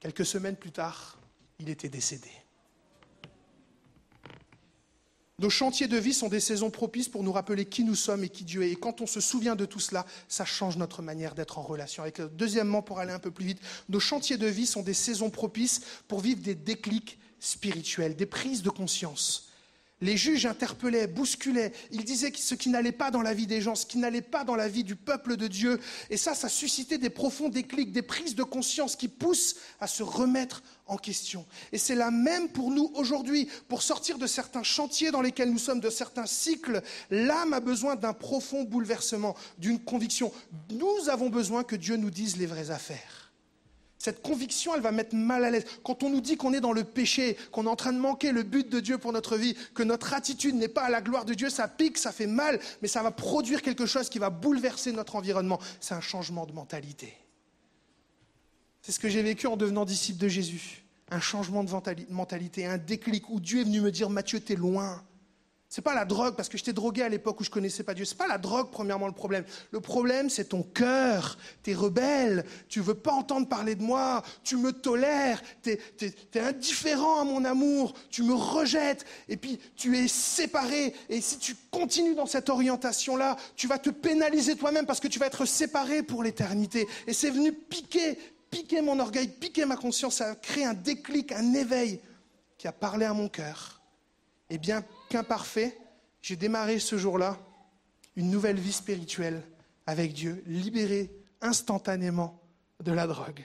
Quelques semaines plus tard, il était décédé. Nos chantiers de vie sont des saisons propices pour nous rappeler qui nous sommes et qui Dieu est. Et quand on se souvient de tout cela, ça change notre manière d'être en relation avec Deuxièmement, pour aller un peu plus vite, nos chantiers de vie sont des saisons propices pour vivre des déclics spirituels, des prises de conscience. Les juges interpellaient, bousculaient, ils disaient ce qui n'allait pas dans la vie des gens, ce qui n'allait pas dans la vie du peuple de Dieu. Et ça, ça suscitait des profonds déclics, des prises de conscience qui poussent à se remettre en question. Et c'est la même pour nous aujourd'hui. Pour sortir de certains chantiers dans lesquels nous sommes, de certains cycles, l'âme a besoin d'un profond bouleversement, d'une conviction. Nous avons besoin que Dieu nous dise les vraies affaires. Cette conviction, elle va mettre mal à l'aise. Quand on nous dit qu'on est dans le péché, qu'on est en train de manquer le but de Dieu pour notre vie, que notre attitude n'est pas à la gloire de Dieu, ça pique, ça fait mal, mais ça va produire quelque chose qui va bouleverser notre environnement. C'est un changement de mentalité. C'est ce que j'ai vécu en devenant disciple de Jésus. Un changement de mentalité, un déclic où Dieu est venu me dire Mathieu, t'es loin. C'est pas la drogue, parce que j'étais drogué à l'époque où je connaissais pas Dieu. C'est pas la drogue, premièrement, le problème. Le problème, c'est ton cœur. Tu es rebelle. Tu veux pas entendre parler de moi. Tu me tolères. Tu es, indifférent à mon amour. Tu me rejettes. Et puis, tu es séparé. Et si tu continues dans cette orientation-là, tu vas te pénaliser toi-même parce que tu vas être séparé pour l'éternité. Et c'est venu piquer, piquer mon orgueil, piquer ma conscience. Ça a créé un déclic, un éveil qui a parlé à mon cœur. Eh bien, qu'imparfait, j'ai démarré ce jour-là une nouvelle vie spirituelle avec Dieu, libéré instantanément de la drogue.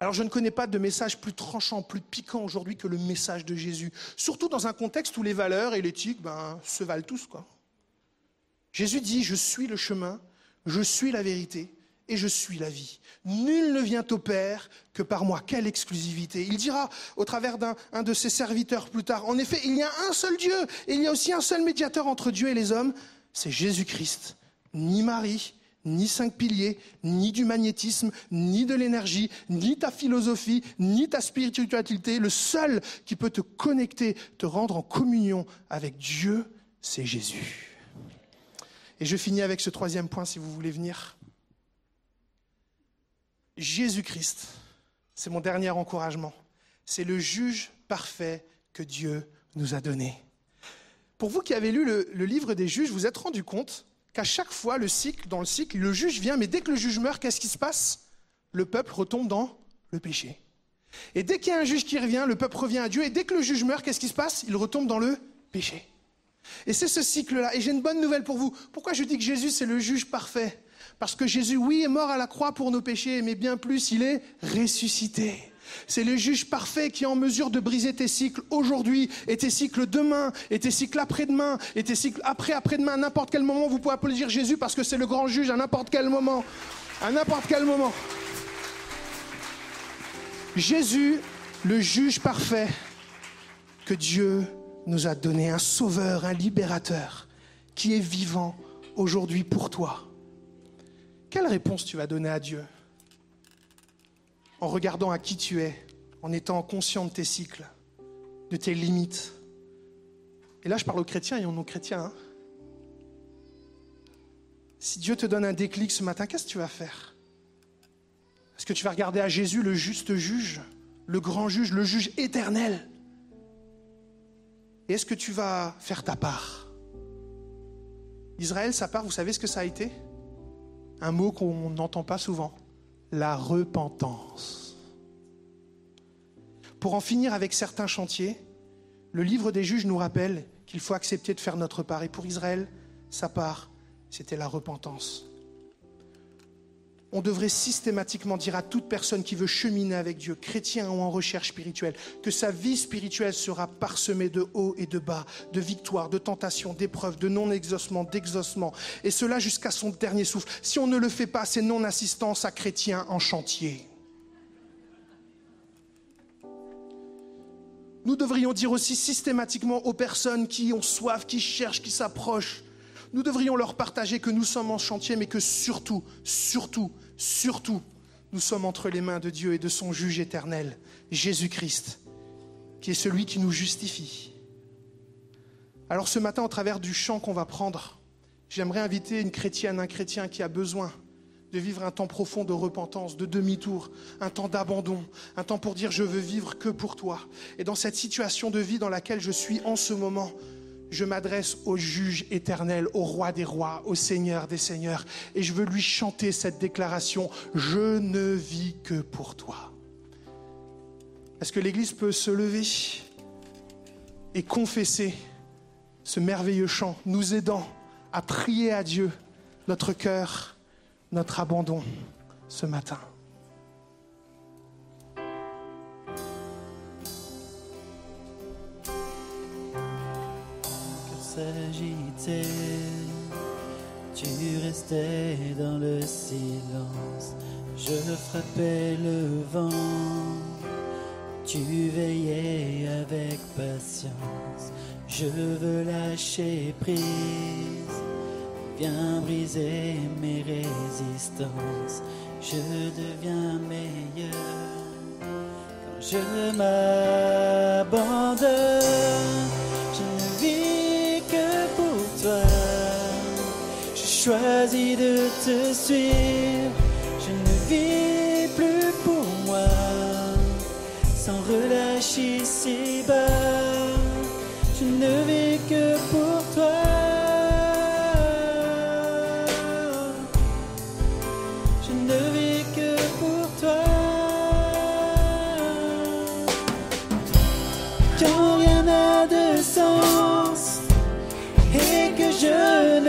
Alors je ne connais pas de message plus tranchant, plus piquant aujourd'hui que le message de Jésus, surtout dans un contexte où les valeurs et l'éthique ben, se valent tous. Jésus dit, je suis le chemin, je suis la vérité, et je suis la vie. Nul ne vient au Père que par moi. Quelle exclusivité. Il dira au travers d'un de ses serviteurs plus tard, en effet, il y a un seul Dieu, et il y a aussi un seul médiateur entre Dieu et les hommes, c'est Jésus-Christ. Ni Marie, ni cinq piliers, ni du magnétisme, ni de l'énergie, ni ta philosophie, ni ta spiritualité. Le seul qui peut te connecter, te rendre en communion avec Dieu, c'est Jésus. Et je finis avec ce troisième point, si vous voulez venir. Jésus-Christ, c'est mon dernier encouragement, c'est le juge parfait que Dieu nous a donné. Pour vous qui avez lu le, livre des juges, vous êtes rendu compte qu'à chaque fois, le cycle, dans le cycle, le juge vient, mais dès que le juge meurt, qu'est-ce qui se passe? Le peuple retombe dans le péché. Et dès qu'il y a un juge qui revient, le peuple revient à Dieu, et dès que le juge meurt, qu'est-ce qui se passe? Il retombe dans le péché. Et c'est ce cycle-là. Et j'ai une bonne nouvelle pour vous. Pourquoi je dis que Jésus, c'est le juge parfait? Parce que Jésus, oui, est mort à la croix pour nos péchés, mais bien plus, il est ressuscité. C'est le juge parfait qui est en mesure de briser tes cycles aujourd'hui, et tes cycles demain, et tes cycles après-demain, et tes cycles après-après-demain. À n'importe quel moment, vous pouvez applaudir Jésus parce que c'est le grand juge à n'importe quel moment. À n'importe quel moment. Jésus, le juge parfait, que Dieu nous a donné, un sauveur, un libérateur, qui est vivant aujourd'hui pour toi. Quelle réponse tu vas donner à Dieu en regardant à qui tu es, en étant conscient de tes cycles, de tes limites? Et là, je parle aux chrétiens et aux non-chrétiens. Hein. Si Dieu te donne un déclic ce matin, qu'est-ce que tu vas faire? Est-ce que tu vas regarder à Jésus, le juste juge, le grand juge, le juge éternel? Et est-ce que tu vas faire ta part? Israël, sa part, vous savez ce que ça a été? Un mot qu'on n'entend pas souvent la repentance. Pour en finir avec certains chantiers, le livre des juges nous rappelle qu'il faut accepter de faire notre part. Et pour Israël, sa part, c'était la repentance on devrait systématiquement dire à toute personne qui veut cheminer avec Dieu, chrétien ou en recherche spirituelle, que sa vie spirituelle sera parsemée de hauts et de bas, de victoires, de tentations, d'épreuves, de non-exaucement, d'exaucement, et cela jusqu'à son dernier souffle. Si on ne le fait pas, c'est non-assistance à chrétien en chantier. Nous devrions dire aussi systématiquement aux personnes qui ont soif, qui cherchent, qui s'approchent, nous devrions leur partager que nous sommes en chantier, mais que surtout, surtout, surtout, nous sommes entre les mains de Dieu et de son juge éternel, Jésus-Christ, qui est celui qui nous justifie. Alors ce matin, au travers du chant qu'on va prendre, j'aimerais inviter une chrétienne, un chrétien qui a besoin de vivre un temps profond de repentance, de demi-tour, un temps d'abandon, un temps pour dire je veux vivre que pour toi. Et dans cette situation de vie dans laquelle je suis en ce moment, je m'adresse au juge éternel, au roi des rois, au seigneur des seigneurs, et je veux lui chanter cette déclaration, je ne vis que pour toi. Est-ce que l'Église peut se lever et confesser ce merveilleux chant, nous aidant à prier à Dieu notre cœur, notre abandon ce matin? Tu restais dans le silence, je frappais le vent, tu veillais avec patience, je veux lâcher prise, viens briser mes résistances, je deviens meilleur quand je m'abandonne. Choisis de te suivre. Je ne vis plus pour moi, sans relâcher ici bas. Je ne vis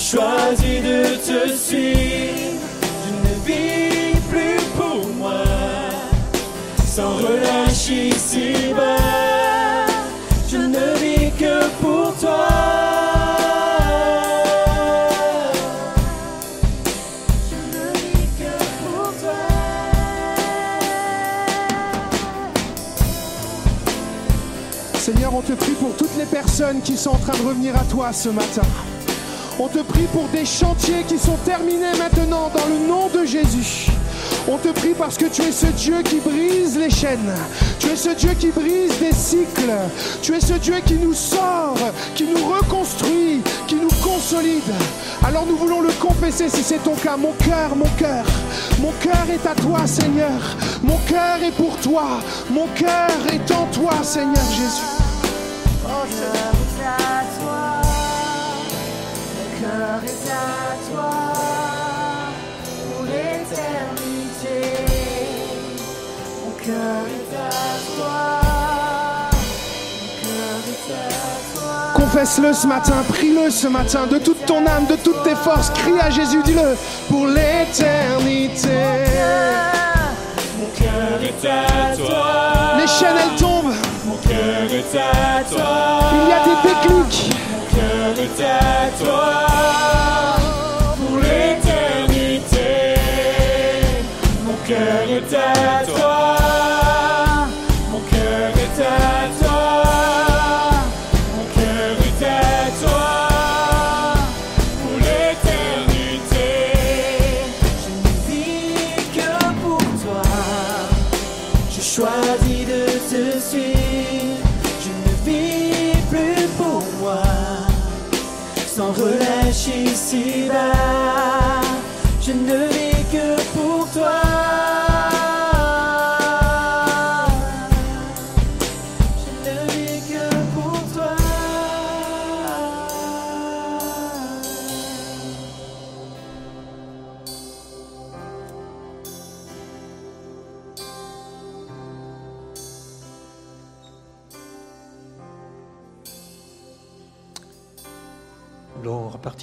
Je choisis de te suivre, je ne vis plus pour moi sans relâcher ici bas. Seigneur, on te prie pour toutes les personnes qui sont en train de revenir à toi ce matin. On te prie pour des chantiers qui sont terminés maintenant dans le nom de Jésus. On te prie parce que tu es ce Dieu qui brise les chaînes. Tu es ce Dieu qui brise des cycles. Tu es ce Dieu qui nous sort, qui nous reconstruit, qui nous consolide. Alors nous voulons le confesser si c'est ton cas. Mon cœur, mon cœur, mon cœur est à toi, Seigneur. Mon cœur est pour toi. Mon cœur est en toi, Seigneur Jésus. Mon cœur est à toi. Pour l'éternité. Mon cœur est à toi. Mon cœur est à toi. Confesse-le ce matin, prie-le ce matin, de toute ton âme, de toutes tes forces, crie à Jésus, dis-le, pour l'éternité. Mon cœur est à toi. Les chaînes, elles tombent, Mon cœur est à toi. il y a des déclics. Mon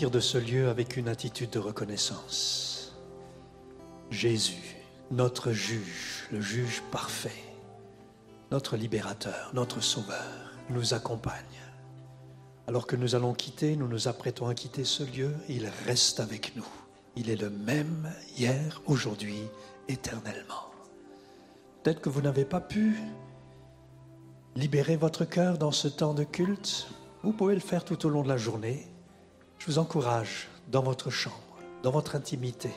de ce lieu avec une attitude de reconnaissance. Jésus, notre juge, le juge parfait, notre libérateur, notre sauveur, nous accompagne. Alors que nous allons quitter, nous nous apprêtons à quitter ce lieu, il reste avec nous. Il est le même hier, aujourd'hui, éternellement. Peut-être que vous n'avez pas pu libérer votre cœur dans ce temps de culte. Vous pouvez le faire tout au long de la journée. Je vous encourage dans votre chambre, dans votre intimité.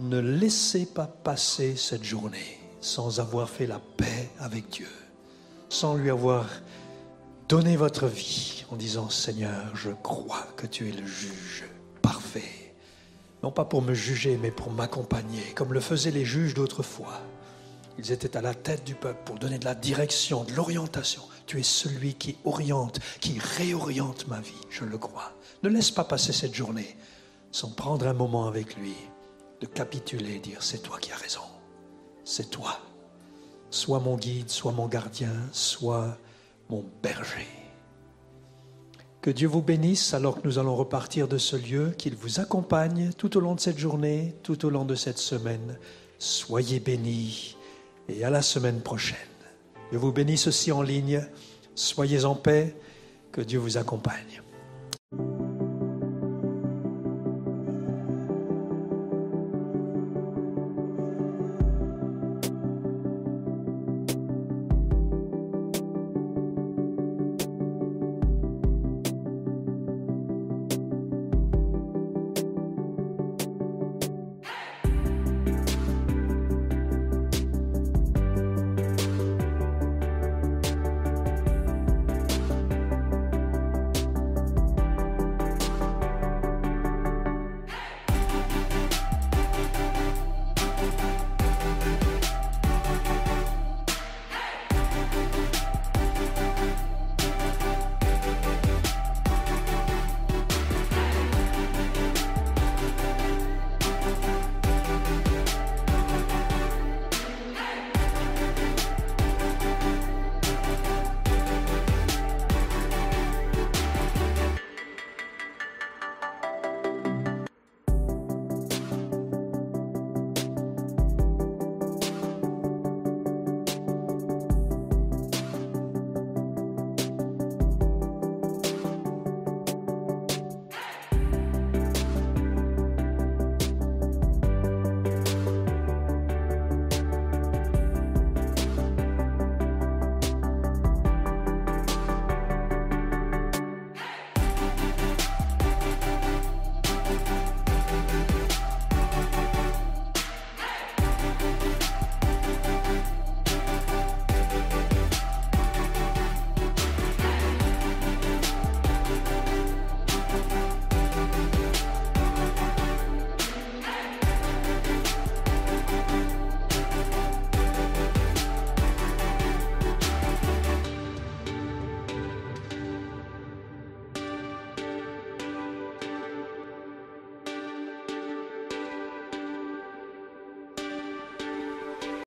Ne laissez pas passer cette journée sans avoir fait la paix avec Dieu, sans lui avoir donné votre vie en disant Seigneur, je crois que tu es le juge parfait. Non pas pour me juger, mais pour m'accompagner, comme le faisaient les juges d'autrefois. Ils étaient à la tête du peuple pour donner de la direction, de l'orientation. Tu es celui qui oriente, qui réoriente ma vie, je le crois. Ne laisse pas passer cette journée sans prendre un moment avec lui, de capituler, dire c'est toi qui as raison, c'est toi. Sois mon guide, sois mon gardien, sois mon berger. Que Dieu vous bénisse alors que nous allons repartir de ce lieu, qu'il vous accompagne tout au long de cette journée, tout au long de cette semaine. Soyez bénis et à la semaine prochaine. Dieu vous bénisse aussi en ligne. Soyez en paix. Que Dieu vous accompagne.